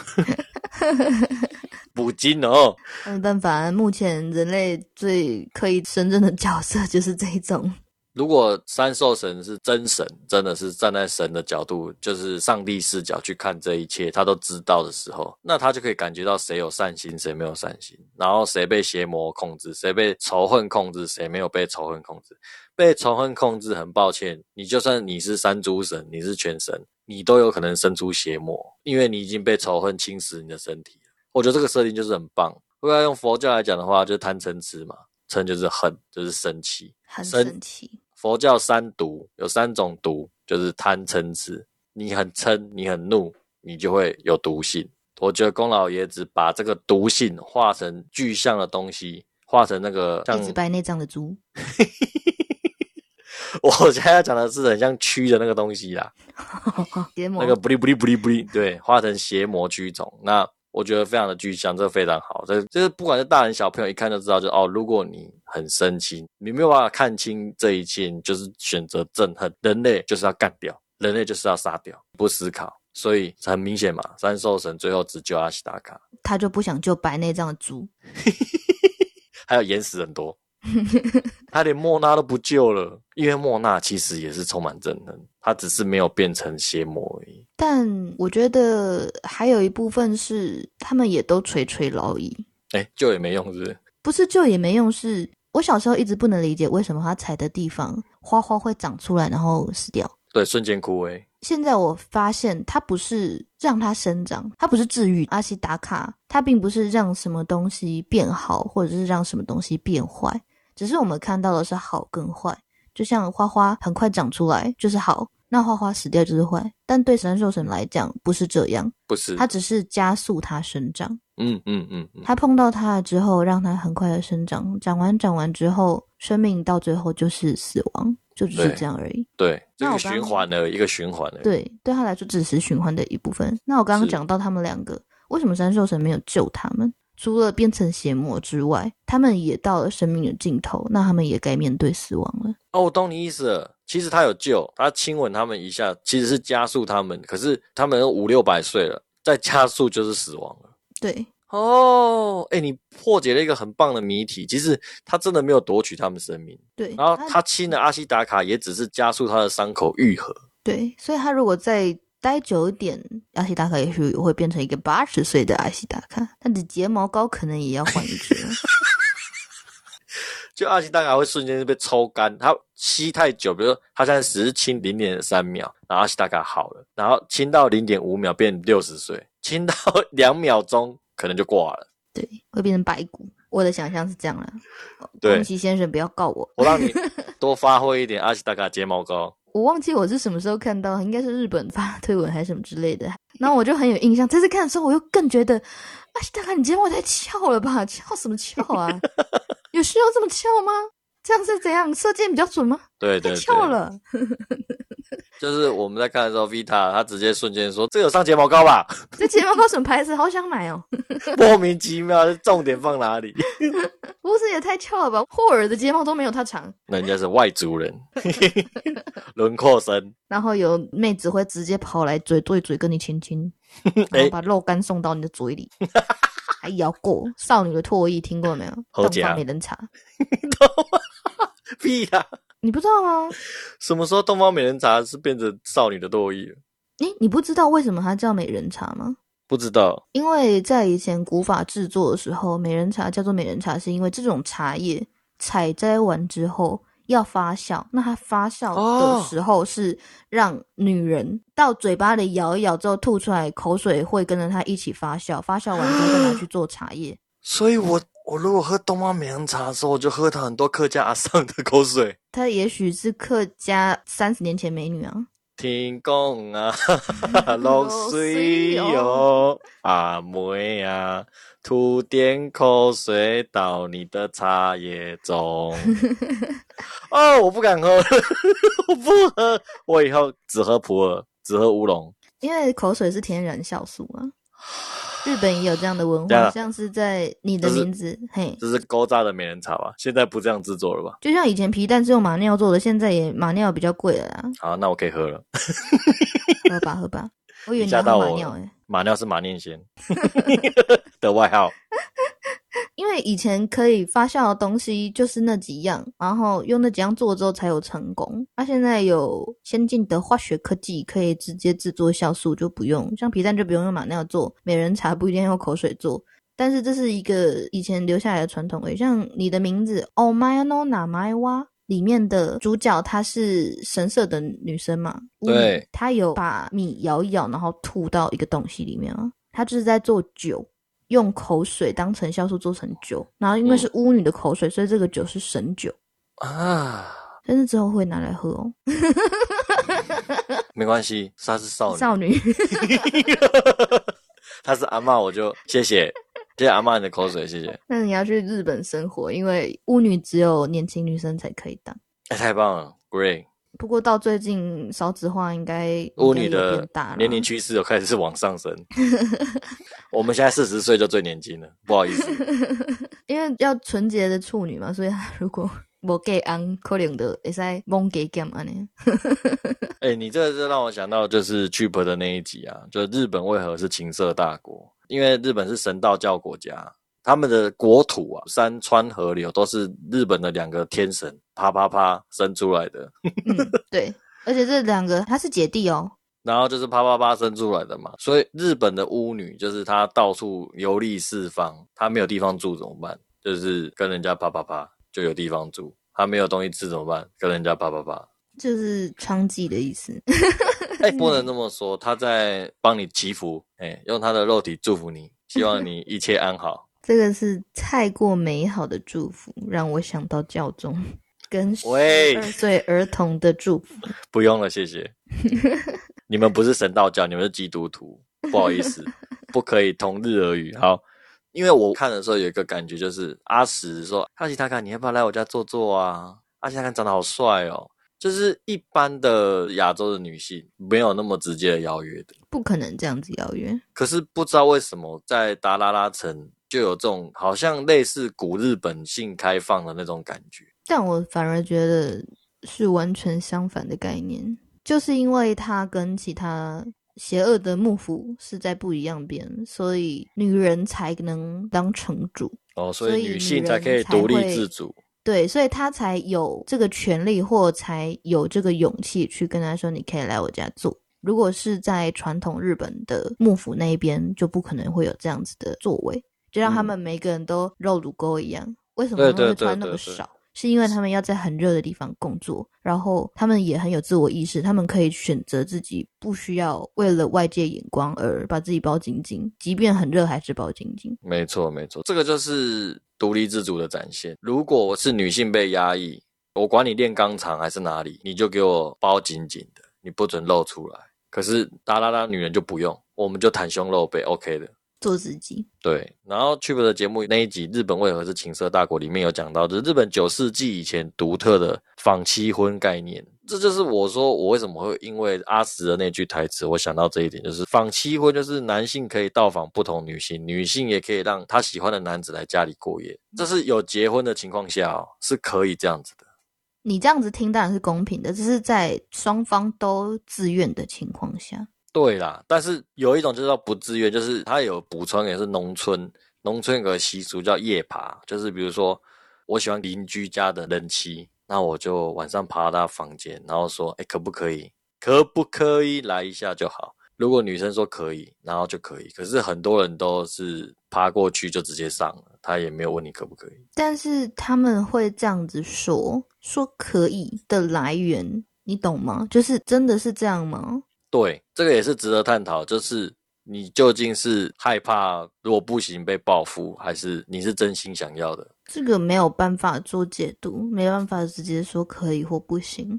捕鲸哦。嗯，但反正目前人类最可以胜任的角色就是这一种。如果三兽神是真神，真的是站在神的角度，就是上帝视角去看这一切，他都知道的时候，那他就可以感觉到谁有善心，谁没有善心，然后谁被邪魔控制，谁被仇恨控制，谁没有被仇恨控制。被仇恨控制，很抱歉，你就算你是三诸神，你是全神，你都有可能生出邪魔，因为你已经被仇恨侵蚀你的身体。我觉得这个设定就是很棒。如果要用佛教来讲的话，就是贪嗔痴嘛，嗔就是恨，就是生气。很生神奇，佛教三毒有三种毒，就是贪嗔痴。你很嗔，你很怒，你就会有毒性。我觉得宫老爷子把这个毒性化成具象的东西，化成那个像一直掰内脏的猪。我现在要讲的是很像蛆的那个东西啦，邪魔那个不离不离不离不离，对，化成邪魔蛆虫。那我觉得非常的具象，这个非常好。这就是不管是大人小朋友一看就知道就，哦，如果你很生气，你没有办法看清这一切，你就是选择憎恨。人类就是要干掉，人类就是要杀掉，不思考。所以很明显嘛，三兽神最后只救阿西达卡，他就不想救白内障的猪。还有淹死很多。他连莫娜都不救了，因为莫娜其实也是充满憎恨，他只是没有变成邪魔而已。但我觉得还有一部分是他们也都垂垂老矣，哎，救也没用，是不是？不是救也没用是。我小时候一直不能理解为什么他踩的地方花花会长出来，然后死掉。对，瞬间枯萎。现在我发现，它不是让它生长，它不是治愈阿西达卡，它并不是让什么东西变好，或者是让什么东西变坏，只是我们看到的是好跟坏。就像花花很快长出来就是好，那花花死掉就是坏。但对神兽神来讲不是这样，不是，它只是加速它生长。嗯嗯嗯嗯，它碰到它了之后，让它很快的生长，长完长完之后，生命到最后就是死亡，就只是这样而已。对，这个循环的一个循环。对，对他来说只是循环的一部分。那我刚刚讲到他们两个，为什么神兽神没有救他们？除了变成邪魔之外，他们也到了生命的尽头，那他们也该面对死亡了。哦，我懂你意思了。其实他有救，他亲吻他们一下，其实是加速他们。可是他们五六百岁了，再加速就是死亡了。对，哦，哎，你破解了一个很棒的谜题。其实他真的没有夺取他们生命，对，然后他亲了阿西达卡，也只是加速他的伤口愈合。对，所以他如果再待久一点，阿西达卡也许会变成一个八十岁的阿西达卡，他的睫毛膏可能也要换一支。就阿西达卡会瞬间被抽干，他吸太久，比如说他现在只是亲零点三秒，然后阿西达卡好了，然后清到零点五秒变六十岁，清到两秒钟可能就挂了。对，会变成白骨。我的想象是这样啦。对宫崎先生不要告我。我让你多发挥一点阿西达卡睫毛膏。我忘记我是什么时候看到，应该是日本发推文还是什么之类的。然后我就很有印象，这次看的时候，我又更觉得，阿西达卡，你睫毛太翘了吧？翘什么翘啊？有需要这么翘吗？这样是怎样？射箭比较准吗？太对对对，翘了。就是我们在看的时候，Vita 他直接瞬间说：“这有上睫毛膏吧这睫毛膏什么牌子？好想买哦！？”莫名其妙，重点放哪里？太翘了吧？霍尔的睫毛都没有他长。人家是外族人，轮廓深。然后有妹子会直接跑来嘴对嘴跟你亲亲，然哎后把肉干送到你的嘴里，还咬过少女的唾液，听过没有？东好假方美人茶，屁呀、你不知道吗？什么时候东方美人茶是变成少女的唾液了？诶，你不知道为什么它叫美人茶吗？不知道。因为在以前古法制作的时候，美人茶叫做美人茶，是因为这种茶叶采摘完之后要发酵，那它发酵的时候是让女人到嘴巴里咬一咬之后吐出来，口水会跟着它一起发酵，发酵完之后再拿去做茶叶。所以我我如果喝东方美人茶的时候，我就喝到很多客家阿上的口水。她也许是客家三十年前美女啊，天公啊，落水哟，阿妹啊，吐点口水到你的茶叶中。哦，我不敢喝，我不喝，我以后只喝普洱，只喝乌龙。因为口水是天然酵素啊。日本也有这样的文化，像是在你的名字，嘿，这是勾扎的美人茶吧？现在不这样制作了吧？就像以前皮蛋是用马尿做的，现在也马尿比较贵了啦。好，那我可以喝了。喝吧喝吧，我以为你你要喝马尿诶、马尿是马念先 的外号。因为以前可以发酵的东西就是那几样，然后用那几样做之后才有成功。那、现在有先进的化学科技，可以直接制作酵素，就不用像皮蛋就不用用马尿做，美人茶不一定要用口水做。但是这是一个以前留下来的传统诶，像你的名字 Oh m a y no na m a y wa 里面的主角她是神社的女生嘛，对嗯，她有把米摇一摇，然后吐到一个东西里面啊，她就是在做酒。用口水当成酵素做成酒，然后因为是巫女的口水，所以这个酒是神酒，啊，但是之后会拿来喝哦。没关系，她是少女，少女，她是阿嬷，我就谢谢，谢谢阿嬷你的口水，谢谢。那你要去日本生活，因为巫女只有年轻女生才可以当。哎、太棒了，Great！不过到最近少子化应该巫女的年龄趋势有开始是往上升。我们现在四十岁就最年轻了，不好意思。因为要纯洁的处女嘛，所以如果 无给安，可能的会使蒙给减安呢。哎、你这个是让我想到就是 Cheap 的那一集啊，就日本为何是情色大国？因为日本是神道教国家，他们的国土啊，山川河流都是日本的两个天神啪啪啪生出来的，嗯，对，而且这两个他是姐弟哦，然后就是啪啪啪生出来的嘛。所以日本的巫女就是她到处游历四方，她没有地方住怎么办？就是跟人家啪啪啪就有地方住。她没有东西吃怎么办？跟人家啪啪啪。就是娼妓的意思。哎、不能这么说，她在帮你祈福，哎、用她的肉体祝福你，希望你一切安好。这个是太过美好的祝福，让我想到教宗跟十喂二 岁儿童的祝福。不用了，谢谢。你们不是神道教，你们是基督徒，不好意思，不可以同日而语。好，因为我看的时候有一个感觉，就是阿石说：“阿奇塔卡，你要不要来我家坐坐啊？阿奇塔卡长得好帅哦。”就是一般的亚洲的女性没有那么直接的邀约的。不可能这样子邀约，可是不知道为什么在达拉拉城就有这种好像类似古日本性开放的那种感觉。但我反而觉得是完全相反的概念，就是因为它跟其他邪恶的幕府是在不一样边，所以女人才能当城主。哦，所所以以女性才可以独立自主。对，所以他才有这个权利，或才有这个勇气去跟他说：“你可以来我家做。”如果是在传统日本的幕府那一边，就不可能会有这样子的作为，就让他们每个人都肉乳沟一样。为什么他们会穿那对对对么少？是因为他们要在很热的地方工作，然后他们也很有自我意识，他们可以选择自己不需要为了外界眼光而把自己包紧紧，即便很热还是包紧紧。没错，没错，这个就是独立自主的展现。如果我是女性被压抑，我管你练钢厂还是哪里，你就给我包紧紧的，你不准露出来。可是哒啦啦女人就不用，我们就袒胸露背，OK 的。做自己，对，然后 Chip 的节目那一集《日本为何是情色大国》里面有讲到，就是日本九世纪以前独特的仿妻婚概念。这就是我说我为什么会因为阿石的那句台词，我想到这一点，就是仿妻婚就是男性可以到访不同女性，女性也可以让他喜欢的男子来家里过夜。这是有结婚的情况下哦，是可以这样子的。你这样子听当然是公平的，这是在双方都自愿的情况下。对啦，但是有一种就是叫不自愿，就是他有补充也是农村，农村有个习俗叫夜爬，就是比如说我喜欢邻居家的人妻，那我就晚上爬到他房间，然后说，哎，可不可以？可不可以来一下就好？如果女生说可以，然后就可以。可是很多人都是爬过去就直接上了，他也没有问你可不可以。但是他们会这样子说，说可以的来源，你懂吗？就是真的是这样吗？对，这个也是值得探讨，就是你究竟是害怕如果不行被报复，还是你是真心想要的？这个没有办法做解读，没办法直接说可以或不行。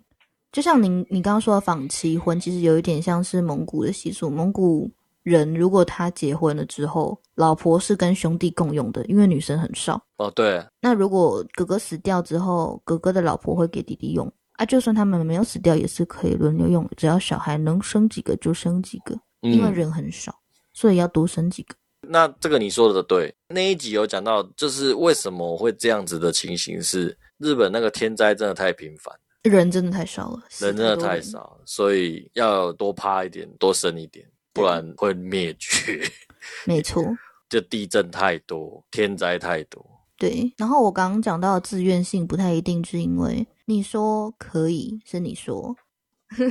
就像您你刚刚说的仿妻婚，其实有一点像是蒙古的习俗。蒙古人如果他结婚了之后，老婆是跟兄弟共用的，因为女生很少。哦，对，那如果哥哥死掉之后，哥哥的老婆会给弟弟用啊，就算他们没有死掉，也是可以轮流用，只要小孩能生几个就生几个，因为嗯，人很少，所以要多生几个。那这个你说的对，那一集有讲到，就是为什么会这样子的情形是，日本那个天灾真的太频繁，人真的太少了，人真的。太少了，所以要多趴一点，多生一点，不然会灭绝。没错，就地震太多，天灾太多。对。然后我刚刚讲到的自愿性不太一定，是因为你说可以，是你说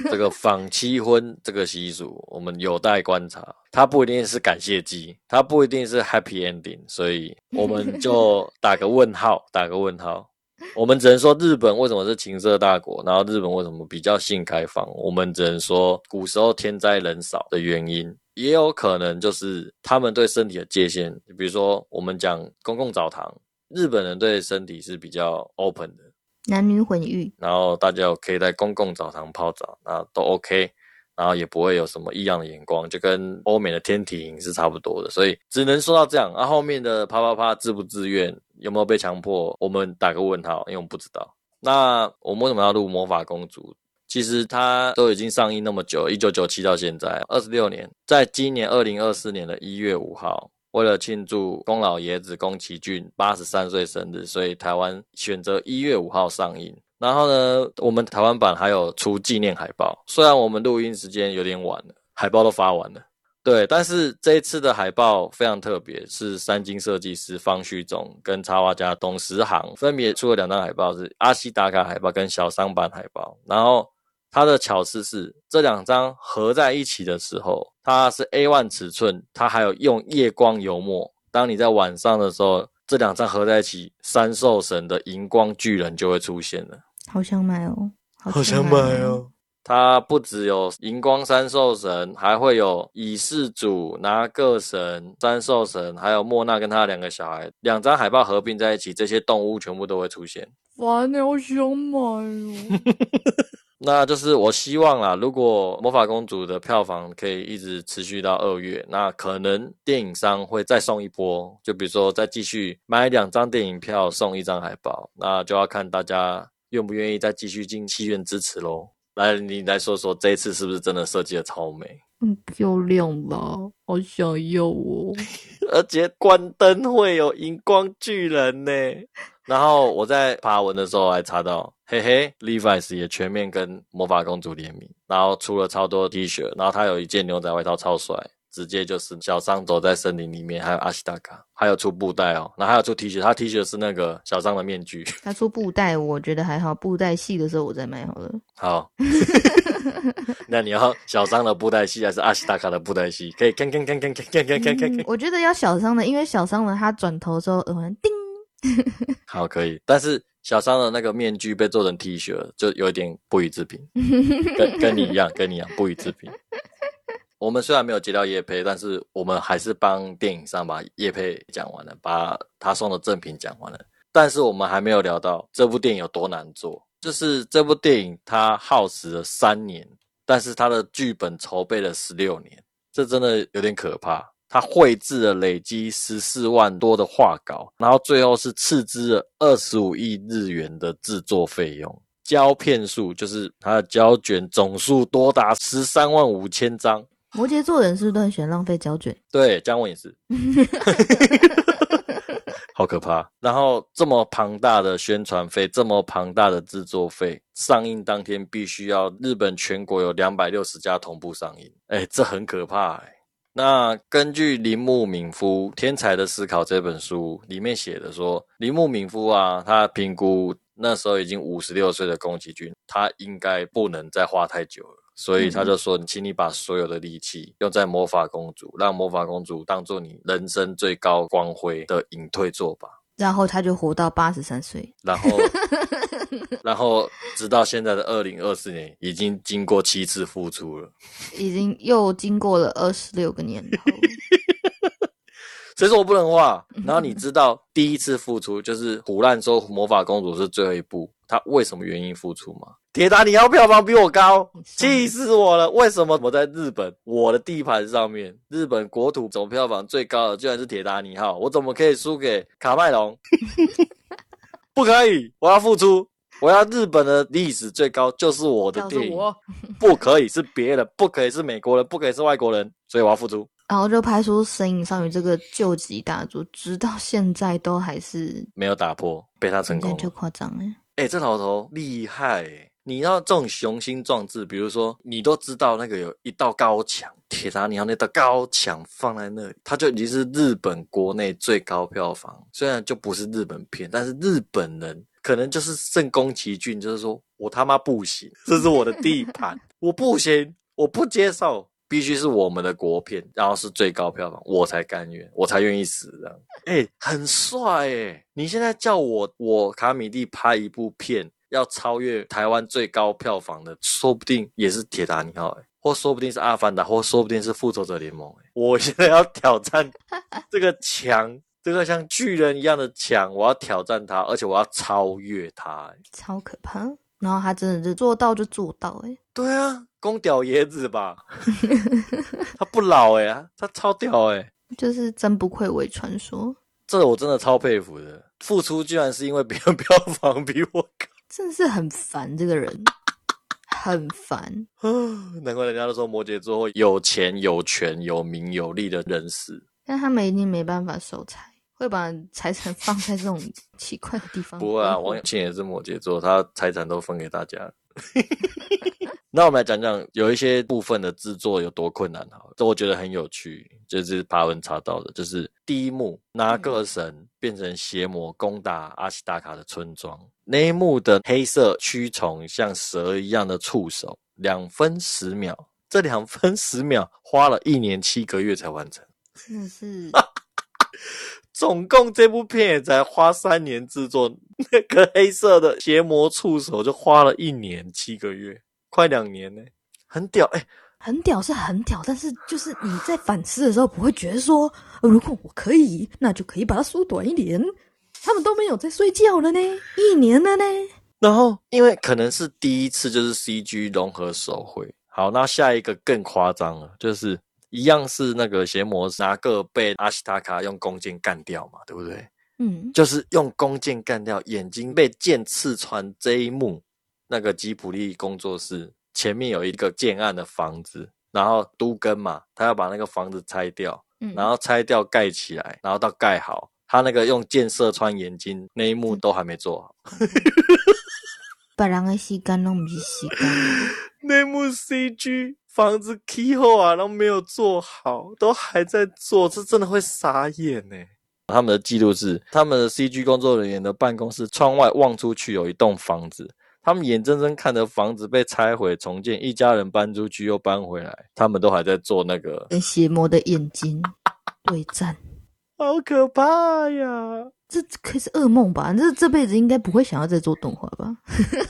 这个仿七婚这个习俗，我们有待观察。它不一定是感谢祭，它不一定是 happy ending，所以我们就 打个问号，打个问号。我们只能说日本为什么是情色大国，然后日本为什么比较性开放？我们只能说古时候天灾人少的原因，也有可能就是他们对身体的界限，比如说我们讲公共澡堂，日本人对身体是比较 open 的，男女混浴，然后大家可以在公共澡堂泡澡，那都 OK，然后也不会有什么异样的眼光，就跟欧美的天体营是差不多的，所以只能说到这样。啊，后面的啪啪啪自不自愿，有没有被强迫，我们打个问号，因为我们不知道。那我们为什么要录《魔法公主》？其实它都已经上映那么久，一九九七到现在二十六年，在今年二零二四年的一月五号，为了庆祝宫老爷子宫崎骏八十三岁生日，所以台湾选择一月五号上映。然后呢，我们台湾版还有出纪念海报，虽然我们录音时间有点晚了，海报都发完了。对，但是这一次的海报非常特别，是三金设计师方旭中跟插画家董时航分别出了两张海报，是阿西达卡海报跟小商版海报。然后它的巧思是，这两张合在一起的时候，它是 A1 尺寸，它还有用夜光油墨。当你在晚上的时候，这两张合在一起，三兽神的荧光巨人就会出现了。好想买哦，好想买哦！它不只有荧光三兽神，还会有以世主、拿个神、三兽神，还有莫娜跟他两个小孩，两张海报合并在一起，这些动物全部都会出现。烦欸，好想买哦。那就是我希望啦，如果魔法公主的票房可以一直持续到二月，那可能电影商会再送一波，就比如说再继续买两张电影票送一张海报，那就要看大家愿不愿意再继续进戏院支持喽。来，你来说说这一次是不是真的设计的超美，很漂亮吧？好想要哦。而且关灯会有荧光巨人呢。然后我在爬文的时候还查到，嘿嘿，Levi's 也全面跟魔法公主联名，然后出了超多 T 恤，然后他有一件牛仔外套超帅，直接就是小桑走在森林里面，还有阿西达卡，还有出布袋哦，然后还有出 T 恤，他 T 恤是那个小桑的面具。他出布袋，我觉得还好，布袋戏的时候我再买好了。好，那你要小桑的布袋戏还是阿西达卡的布袋戏？可以看看看看看看看看看嗯，我觉得要小桑的，因为小桑的他转头的时候耳环叮，好，可以。但是小桑的那个面具被做成 T 恤，就有一点不予置评，跟跟你一样，跟你一样不予置评。我们虽然没有接到叶佩，但是我们还是帮电影商把叶佩讲完了，把他送的赠品讲完了。但是我们还没有聊到这部电影有多难做，就是这部电影它耗时了三年，但是它的剧本筹备了十六年，这真的有点可怕。他绘制了累积十四万多的画稿，然后最后是斥资了二十五亿日元的制作费用，胶片数就是他的胶卷总数多达十三万五千张。摩羯座人是不是都很喜欢浪费胶卷？对，姜文也是，好可怕。然后这么庞大的宣传费，这么庞大的制作费，上映当天必须要日本全国有两百六十家同步上映，哎，这很可怕哎。那根据铃木敏夫《天才的思考》这本书里面写的说，铃木敏夫啊，他评估那时候已经五十六岁的宫崎骏，他应该不能再画太久了。所以他就说：“请你把所有的力气用在魔法公主，让魔法公主当做你人生最高光辉的隐退作吧。然后他就活到八十三岁，然后，然后直到现在的二零二四年，已经经过七次复出了。已经又经过了二十六个年头。所以说我不能画。然后你知道第一次复出就是胡乱说魔法公主是最后一部，他为什么原因复出吗？铁达尼号票房比我高，气死我了！为什么我在日本我的地盘上面，日本国土总票房最高的居然是铁达尼号，我怎么可以输给卡麦隆？不可以，我要付出，我要日本的历史最高就是我的电影，不可以是别人，不可以是美国人，不可以是外国人，所以我要付出。然后就拍出《神隐少女》这个救急大作，直到现在都还是没有打破，被他成功，就夸张哎！哎，这老头厉害！你要这种雄心壮志，比如说你都知道那个有一道高墙，铁达尼号那道高墙放在那里，它就已经是日本国内最高票房。虽然就不是日本片，但是日本人可能就是圣宫崎骏，就是说我他妈不行，这是我的地盘，我不行，我不接受。必须是我们的国片，然后是最高票房，我才甘愿，我才愿意死这样。哎，很帅哎！你现在叫我我卡米蒂拍一部片，要超越台湾最高票房的，说不定也是铁达尼号哎，或说不定是阿凡达，或说不定是复仇者联盟哎。我现在要挑战这个墙，这个像巨人一样的墙，我要挑战它，而且我要超越它，超可怕。然后他真的是做到就做到哎，对啊。公屌爷子吧，他不老哎，他超屌哎，就是真不愧为传说。这我真的超佩服的，付出居然是因为别人票房比我高，真的是很烦这个人，很烦。难怪人家都说摩羯座有钱有权有名有利的人士，但他们一定没办法守财，会把财产放在这种奇怪的地方。不会啊，王永庆也是摩羯座，他财产都分给大家。那我们来讲讲有一些部分的制作有多困难哈，这我觉得很有趣，就是爬文查到的，就是第一幕拿个神变成邪魔攻打阿西达卡的村庄那一幕的黑色蛆虫像蛇一样的触手，两分十秒，这两分十秒花了一年七个月才完成，真的是，总共这部片也才花三年制作，那个黑色的邪魔触手就花了一年七个月。快两年呢，很屌哎，很屌是很屌，但是就是你在反思的时候不会觉得说，如果我可以，那就可以把它缩短一点。他们都没有在睡觉了呢，一年了呢。然后因为可能是第一次就是 CG 融合手绘，好，那下一个更夸张了，就是一样是那个邪魔拿个被阿西塔卡用弓箭干掉嘛，对不对？嗯，就是用弓箭干掉，眼睛被剑刺穿这一幕。那个吉普力工作室前面有一个建案的房子，然后都根嘛，他要把那个房子拆掉，然后拆掉盖起来，然后到盖好，他那个用箭射穿眼睛那一幕都还没做好。把人的时间弄不是时间。那幕 CG 房子 key 后啊，都没有做好，都还在做，这真的会傻眼呢。他们的记录是，他们的 CG 工作人员的办公室窗外望出去有一栋房子。他们眼睁睁看着房子被拆毁重建，一家人搬出去又搬回来，他们都还在做那个跟邪魔的眼睛 对战，好可怕呀！这可是噩梦吧？这这辈子应该不会想要再做动画吧？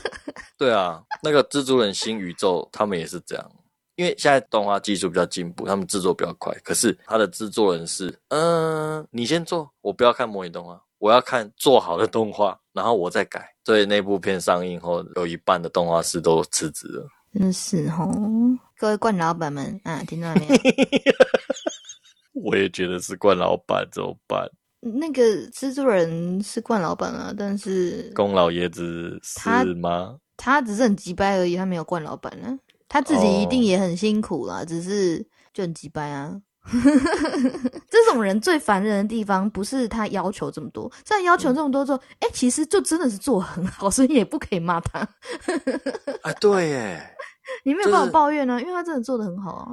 对啊，那个蜘蛛人新宇宙他们也是这样，因为现在动画技术比较进步，他们制作比较快。可是他的制作人是，嗯，你先做，我不要看模拟动画。我要看做好的动画，然后我再改。所以那部片上映后，有一半的动画师都辞职了。真是哦，各位冠老板们啊，听到没有？我也觉得是冠老板，怎么办？那个蜘蛛人是冠老板啊，但是宫老爷子是吗？他只是很急掰而已，他没有冠老板呢。他自己一定也很辛苦啦，只是就很急掰啊。这种人最烦人的地方，不是他要求这么多，虽然要求这么多之后，哎，其实就真的是做很好，所以也不可以骂他。啊，对耶，你没有办法抱怨呢，因为他真的做的很好啊。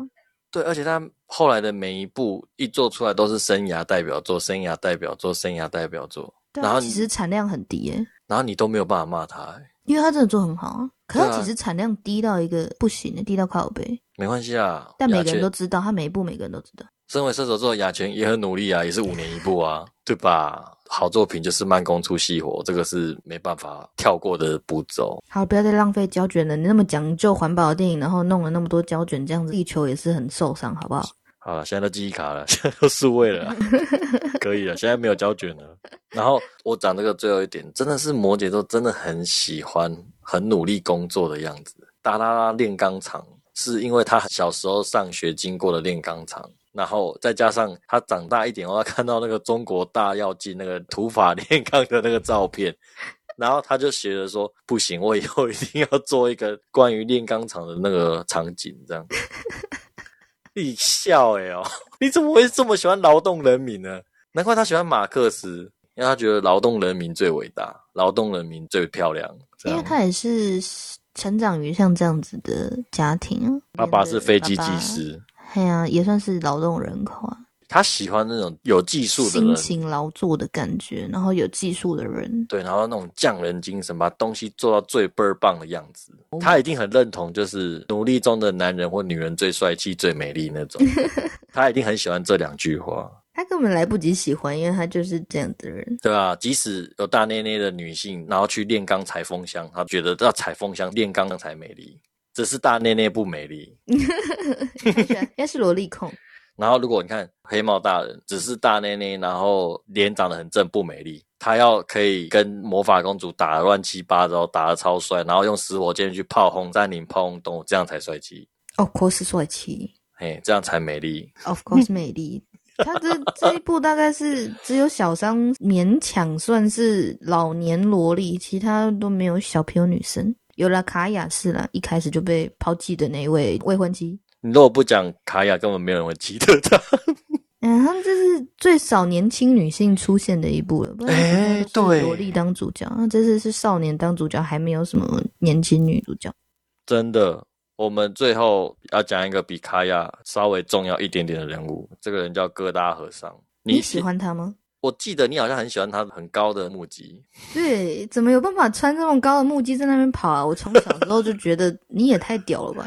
对，而且他后来的每一步一做出来都是生涯代表作，生涯代表作，生涯代表作。然后其实产量很低耶，然后你都没有办法骂他，因为他真的做很好啊。可是其实产量低到一个不行的，低到靠背。没关系啊，但每个人都知道，他每一部每个人都知道。身为射手座的，雅泉也很努力啊，也是五年一部啊，对吧？好作品就是慢工出细活，这个是没办法跳过的步骤。好，不要再浪费胶卷了。你那么讲究环保的电影，然后弄了那么多胶卷，这样子地球也是很受伤，好不好？好了，现在都记忆卡了，现在都数位了，可以了。现在没有胶卷了，然后我讲这个最后一点，真的是摩羯座真的很喜欢很努力工作的样子。达拉拉炼钢厂是因为他小时候上学经过的炼钢厂，然后再加上他长大一点后，他看到那个中国大药剂那个土法炼钢的那个照片，然后他就学着说：不行，我以后一定要做一个关于炼钢厂的那个场景，这样。你笑哎哦，你怎么会这么喜欢劳动人民呢？难怪他喜欢马克思，因为他觉得劳动人民最伟大，劳动人民最漂亮。因为他也是成长于像这样子的家庭，爸爸是飞机技师，哎呀，也算是劳动人口啊。他喜欢那种有技术的辛勤劳作的感觉，然后有技术的人，对，然后那种匠人精神，把东西做到最倍儿棒的样子。他一定很认同，就是努力中的男人或女人最帅气、最美丽那种。他一定很喜欢这两句话。他根本来不及喜欢，因为他就是这样的人，对吧？即使有大内内的女性，然后去炼钢采风箱，他觉得要采风箱炼钢才美丽，只是大内内不美丽。应该是萝莉控。然后，如果你看黑帽大人只是大内内，然后脸长得很正不美丽，他要可以跟魔法公主打乱七八糟，打得超帅，然后用死火箭去炮轰占领炮轰动物，这样才帅气。Of course，帅气。嘿，这样才美丽。Of course，美丽。他这这一部大概是只有小商勉强算是老年萝莉，其他都没有小朋友女生。有了卡雅是了，一开始就被抛弃的那一位未婚妻。你如果不讲卡雅，根本没有人会记得他。嗯，他们这是最少年轻女性出现的一部了。哎，对，萝莉当主角，那这次是少年当主角，还没有什么年轻女主角。真的，我们最后要讲一个比卡雅稍微重要一点点的人物，这个人叫哥达和尚。你喜欢他吗？我记得你好像很喜欢他很高的木屐。对，怎么有办法穿这么高的木屐在那边跑啊？我从小时候就觉得你也太屌了吧。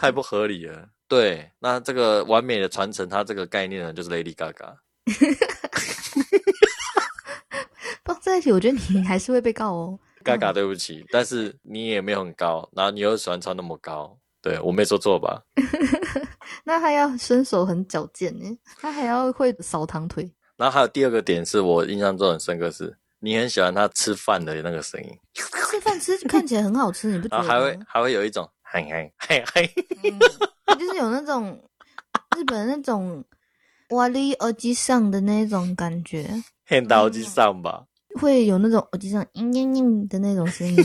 太不合理了。对，那这个完美的传承，它这个概念呢，就是 Lady Gaga。放在一起，我觉得你 还是会被告哦。Gaga，对不起，但是你也没有很高，然后你又喜欢穿那么高，对我没说错吧？那他要身手很矫健呢，他还要会扫堂腿。然后还有第二个点是我印象中很深刻，是你很喜欢他吃饭的那个声音。吃饭吃看起来很好吃，你不觉得？还会还会有一种。嘿嘿嘿嘿，就是有那种 日本那种瓦力耳机上的那种感觉，很到耳机上吧，会有那种耳机上嘤嘤嘤的那种声音，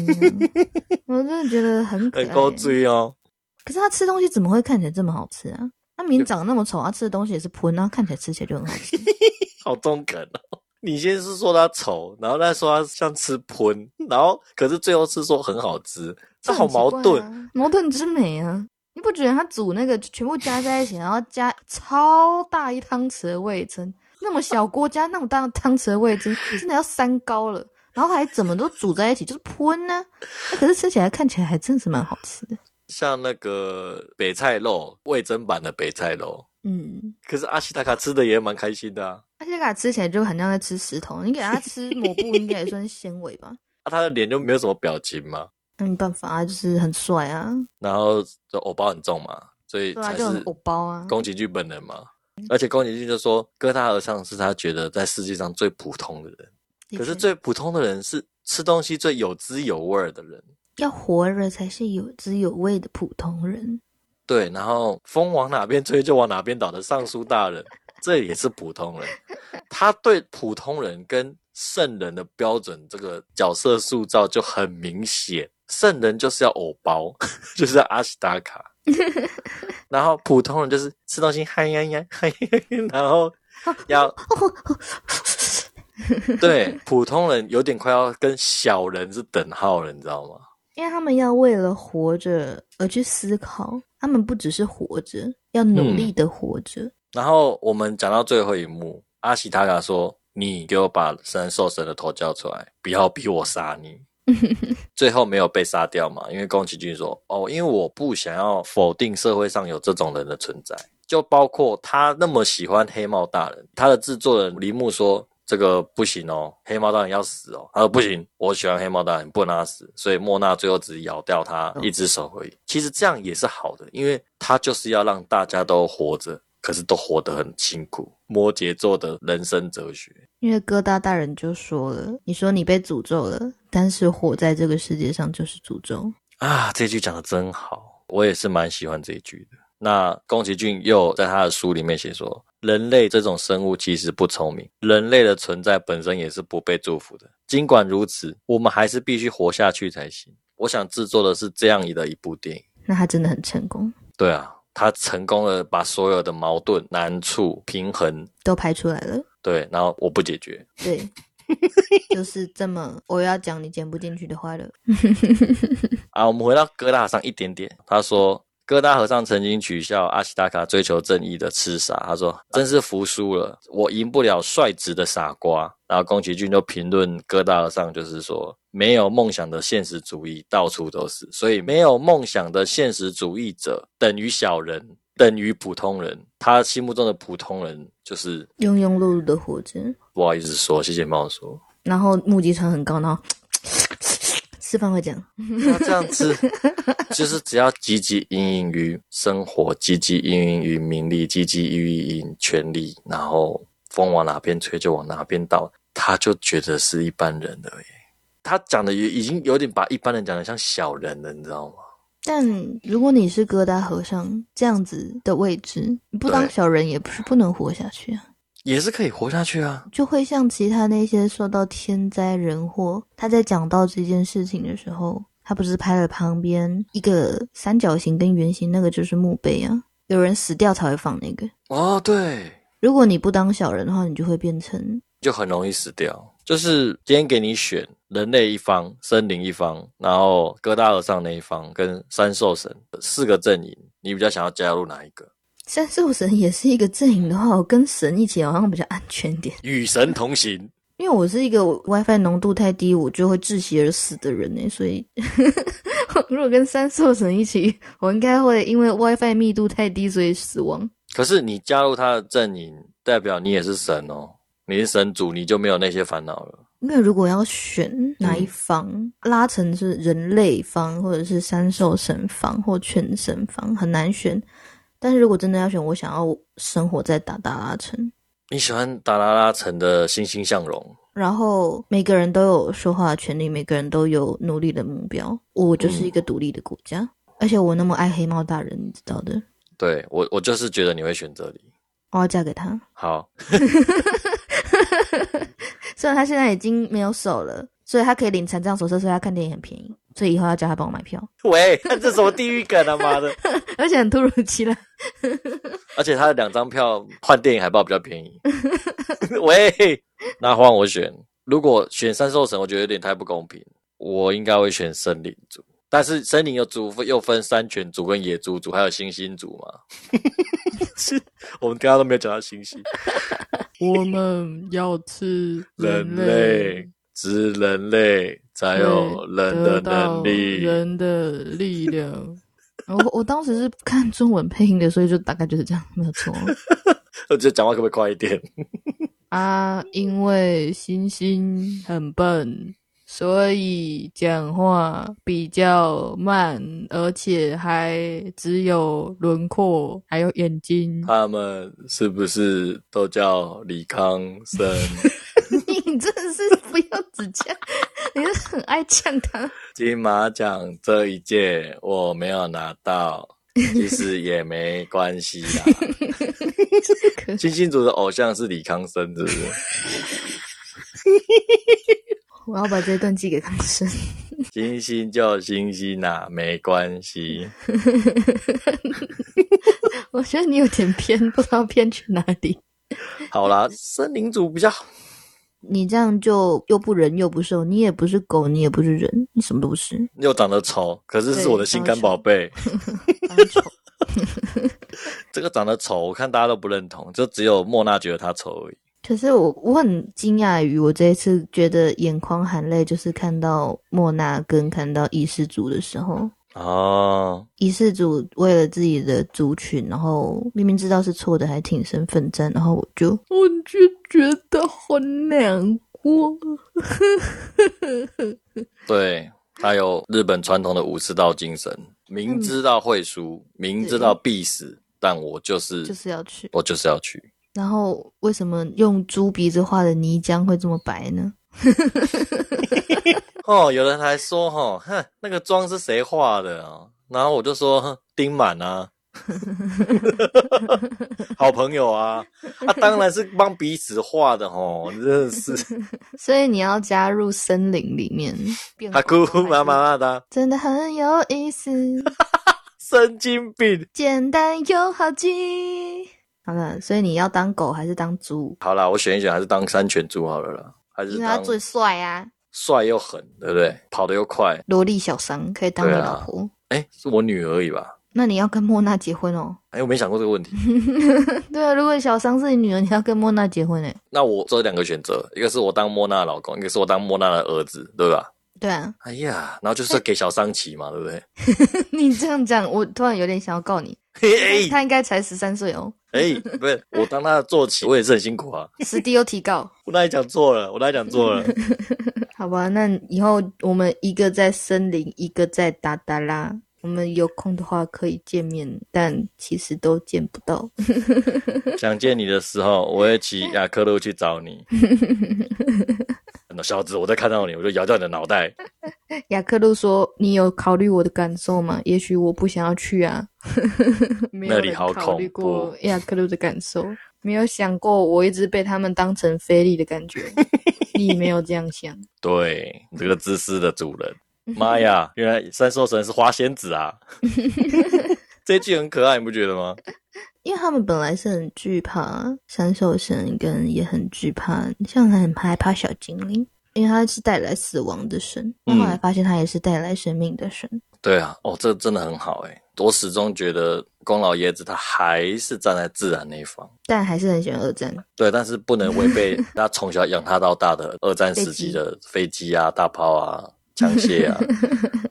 我真的觉得很可爱。够追哦！可是他吃东西怎么会看起来这么好吃啊？他明明长得那么丑，他吃的东西也是喷，然后看起来吃起来就很好吃。好中肯哦！你先是说他丑，然后再说他像吃喷，然后可是最后是说很好吃。这好矛盾，矛盾之美啊！你不觉得他煮那个全部加在一起，然后加超大一汤匙的味噌，那么小锅加那么大汤匙的味噌，真的要三高了。然后还怎么都煮在一起，就是喷呢？可是吃起来看起来还真是蛮好吃的，像那个北菜肉味增版的北菜肉。嗯，可是阿西达卡吃的也蛮开心的啊。阿西达卡吃起来就很像在吃石头，你给他吃抹布应该也算是纤维吧？啊，他的脸就没有什么表情吗？那没办法啊，就是很帅啊，然后就偶包很重嘛，所以才是偶包啊。宫崎骏本人嘛，而且宫崎骏就说，哥大和尚是他觉得在世界上最普通的人，可是最普通的人是吃东西最有滋有味的人，要活着才是有滋有味的普通人。对，然后风往哪边吹就往哪边倒的尚书大人，这也是普通人，他对普通人跟圣人的标准，这个角色塑造就很明显。圣人就是要偶包，就是要阿西达卡，然后普通人就是吃东西嗨呀呀嗨，然后 要对普通人有点快要跟小人是等号了，你知道吗？因为他们要为了活着而去思考，他们不只是活着，要努力的活着。然后我们讲到最后一幕，阿西达卡说：“你给我把神兽神的头交出来，不要逼我杀你。”最后没有被杀掉嘛？因为宫崎骏说：“哦，因为我不想要否定社会上有这种人的存在，就包括他那么喜欢黑帽大人，他的制作人铃木说这个不行哦，黑猫大人要死哦。他说不行，我喜欢黑猫大人，不能让他死。所以莫娜最后只咬掉他一只手而已。其实这样也是好的，因为他就是要让大家都活着。”可是都活得很辛苦，摩羯座的人生哲学。因为疙瘩大人就说了：“你说你被诅咒了，但是活在这个世界上就是诅咒。啊，这句讲的真好，我也是蛮喜欢这一句的。那宫崎骏又在他的书里面写说，人类这种生物其实不聪明，人类的存在本身也是不被祝福的。尽管如此，我们还是必须活下去才行。我想制作的是这样的一部电影。那他真的很成功，对啊，他成功的把所有的矛盾、难处、平衡，都拍出来了。对，然后我不解决。对，就是这么我要讲你剪不进去的话了。啊，我们回到疙瘩上一点点。他说，哥大和尚曾经取笑阿西达卡追求正义的痴傻。他说，真是服输了，我赢不了率直的傻瓜。然后宫崎骏就评论哥大和尚，就是说，没有梦想的现实主义到处都是，所以没有梦想的现实主义者等于小人，等于普通人。他心目中的普通人就是庸庸碌碌的活着，不好意思说，谢谢帮我说。然后目击传很高，然后 吃饭会这样。那这样子，就是只要汲汲营营于生活，汲汲营营于名利，汲汲营营于权力，然后风往哪边吹就往哪边倒，他就觉得是一般人而已。他讲的也已经有点把一般人讲的像小人了，你知道吗？但如果你是疙瘩和尚这样子的位置，你不当小人也不是不能活下去啊，也是可以活下去啊。就会像其他那些受到天灾人祸，他在讲到这件事情的时候，他不是拍了旁边一个三角形跟圆形，那个就是墓碑啊，有人死掉才会放那个。哦，对，如果你不当小人的话，你就会变成就很容易死掉。就是今天给你选人类一方、森林一方，然后哥大和尚那一方跟三兽神四个阵营，你比较想要加入哪一个？三兽神也是一个阵营的话，我跟神一起好像比较安全点。与神同行。因为我是一个 WiFi 浓度太低，我就会窒息而死的人呢，所以 如果跟三兽神一起，我应该会因为 WiFi 密度太低，所以死亡。可是你加入他的阵营，代表你也是神哦，你是神主，你就没有那些烦恼了。因为如果要选哪一方，拉成是人类方，或者是三兽神方，或全神方，很难选。但是如果真的要选，我想要生活在达达拉城，你喜欢达拉拉城的欣欣向荣，然后每个人都有说话的权利，每个人都有努力的目标。我就是一个独立的国家，而且我那么爱黑猫大人，你知道的。对我，我就是觉得你会选择你。我要嫁给他，好，虽然他现在已经没有手了，所以他可以领残障手册，所以他看电影很便宜。所以以后要叫他帮我买票，喂，这什么地狱梗啊妈的！而且很突如其来。而且他的两张票换电影海报比较便宜。喂，那换我选，如果选三兽神，我觉得有点太不公平。我应该会选森林族，但是森林有族又分山犬族跟野猪族，还有猩猩族嘛。是我们刚刚都没有讲到猩猩。我们要吃人类，吃人类才有人的能力。人的力量。我我当时是看中文配音的，所以就大概就是这样，没有错。我觉得讲话可不可以快一点？啊，因为星星很笨，所以讲话比较慢，而且还只有轮廓，还有眼睛。他们是不是都叫李康生？你真的是不要只呛，你是很爱呛他。金马奖这一届我没有拿到，其实也没关系啦。金星族的偶像是李康生，是不是？我要把这段寄给康生。星星就星星啦，没关系。我觉得你有点偏，不知道偏去哪里。好啦，森林组比较好。你这样就又不人又不兽，你也不是狗，你也不是人，你什么都不是。又长得丑，可是是我的心肝宝贝。这个长得丑，我看大家都不认同，就只有莫娜觉得他丑而已。可是我我很惊讶于我这一次觉得眼眶含泪，就是看到莫娜跟看到异世族的时候，哦，异世族为了自己的族群，然后明明知道是错的，还挺身奋战，然后我就我就觉得很难过。对他有日本传统的武士道精神，明知道会输，明知道必死，但我就是就是要去。我就是要去。然后为什么用猪鼻子画的泥浆会这么白呢？哦，有人还说哈，哼，那个妆是谁画的哦？然后我就说哼丁满啊，好朋友啊，啊，当然是帮彼此画的哦，真的是 所以你要加入森林里面，变他狗姑妈妈的真的很有意思，神经病。简单又好记。好了，所以你要当狗还是当猪？好啦，我选一选，还是当山犬猪好了啦，还是因为他最帅啊，帅又狠，对不对？跑得又快。萝莉小桑可以当你对啊老婆。哎，是我女儿而已吧？那你要跟莫娜结婚哦？哎，我没想过这个问题。对啊，如果小桑是你女儿，你要跟莫娜结婚哎。那我只有两个选择，一个是我当莫娜的老公，一个是我当莫娜的儿子，对吧？对啊，哎呀，然后就是给小桑骑嘛，对不对？你这样讲，我突然有点想要告你。嘿他应该才十三岁哦，哎，不是，我当他的坐骑，我也是很辛苦啊。史迪有提高。我哪里讲错了？我哪里讲错了？好吧，那以后我们一个在森林，一个在达达拉。我们有空的话可以见面，但其实都见不到。想见你的时候，我会骑雅克路去找你。那小子，我再看到你，我就摇掉你的脑袋。雅克路说：“你有考虑我的感受吗？也许我不想要去啊。没有人那里好考虑恐过雅克路的感受，没有想过我一直被他们当成菲利的感觉。你没有这样想，对，这个自私的主人，妈呀，原来三兽神是花仙子啊！这句很可爱，你不觉得吗？因为他们本来是很惧怕三兽神，跟也很惧怕，像很害怕小精灵，因为他是带来死亡的神。嗯后来发现他也是带来生命的神。对啊，哦，这真的很好诶。我始终觉得宫老爷子他还是站在自然那一方。但还是很喜欢二战。对，但是不能违背 他从小养他到大的二战时期的飞机啊、大炮啊、枪械啊，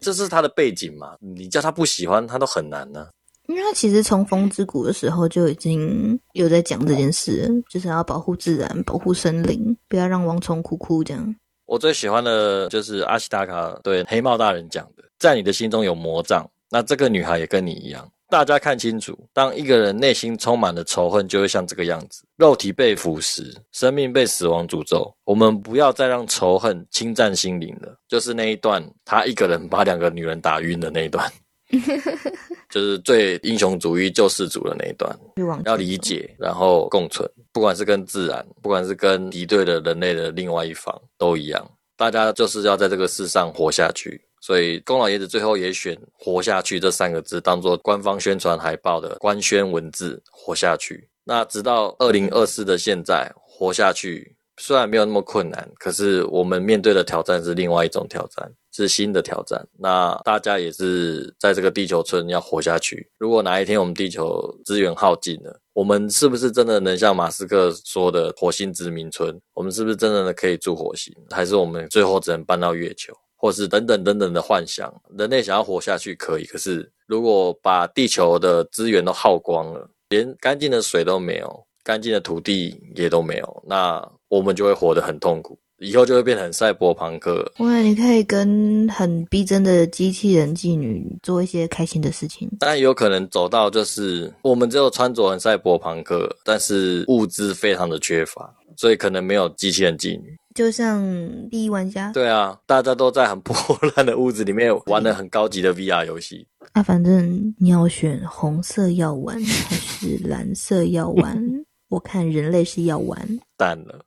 这是他的背景嘛。你叫他不喜欢，他都很难呢、因为他其实从风之谷的时候就已经有在讲这件事，就是要保护自然、保护森林，不要让王虫哭哭这样。我最喜欢的就是阿西达卡对黑帽大人讲的，在你的心中有魔杖，那这个女孩也跟你一样。大家看清楚，当一个人内心充满了仇恨，就会像这个样子：肉体被腐蚀，生命被死亡诅咒。我们不要再让仇恨侵占心灵了。就是那一段，他一个人把两个女人打晕的那一段，就是最英雄主义救世主的那一段。就往前要理解，然后共存，不管是跟自然，不管是跟敌对的人类的另外一方，都一样。大家就是要在这个世上活下去。所以宫老爷子最后也选“活下去”这三个字当做官方宣传海报的官宣文字，活下去。那直到二零二四的现在，活下去虽然没有那么困难，可是我们面对的挑战是另外一种挑战，是新的挑战。那大家也是在这个地球村要活下去。如果哪一天我们地球资源耗尽了，我们是不是真的能像马斯克说的火星殖民村？我们是不是真的可以住火星？还是我们最后只能搬到月球？或是等等等等的幻想，人类想要活下去可以，可是如果把地球的资源都耗光了，连干净的水都没有，干净的土地也都没有，那我们就会活得很痛苦，以后就会变成赛博朋克。哇，你可以跟很逼真的机器人妓女做一些开心的事情。当然有可能走到就是我们只有穿着很赛博朋克，但是物资非常的缺乏，所以可能没有机器人妓女。就像第一玩家，对啊，大家都在很破烂的屋子里面玩的很高级的 VR 游戏。啊，反正你要选红色药丸还是蓝色药丸？我看人类是药丸。淡了。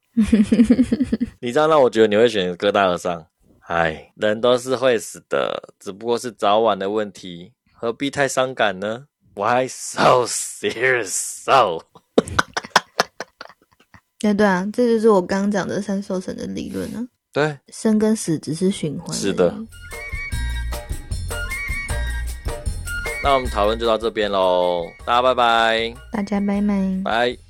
你这样让我觉得你会选哥大和尚。唉，人都是会死的，只不过是早晚的问题，何必太伤感呢？Why so serious? So 对对啊，这就是我刚刚讲的三兽神的理论啊，对，生跟死只是循环。是的。那我们讨论就到这边喽，大家拜拜，大家拜拜。拜。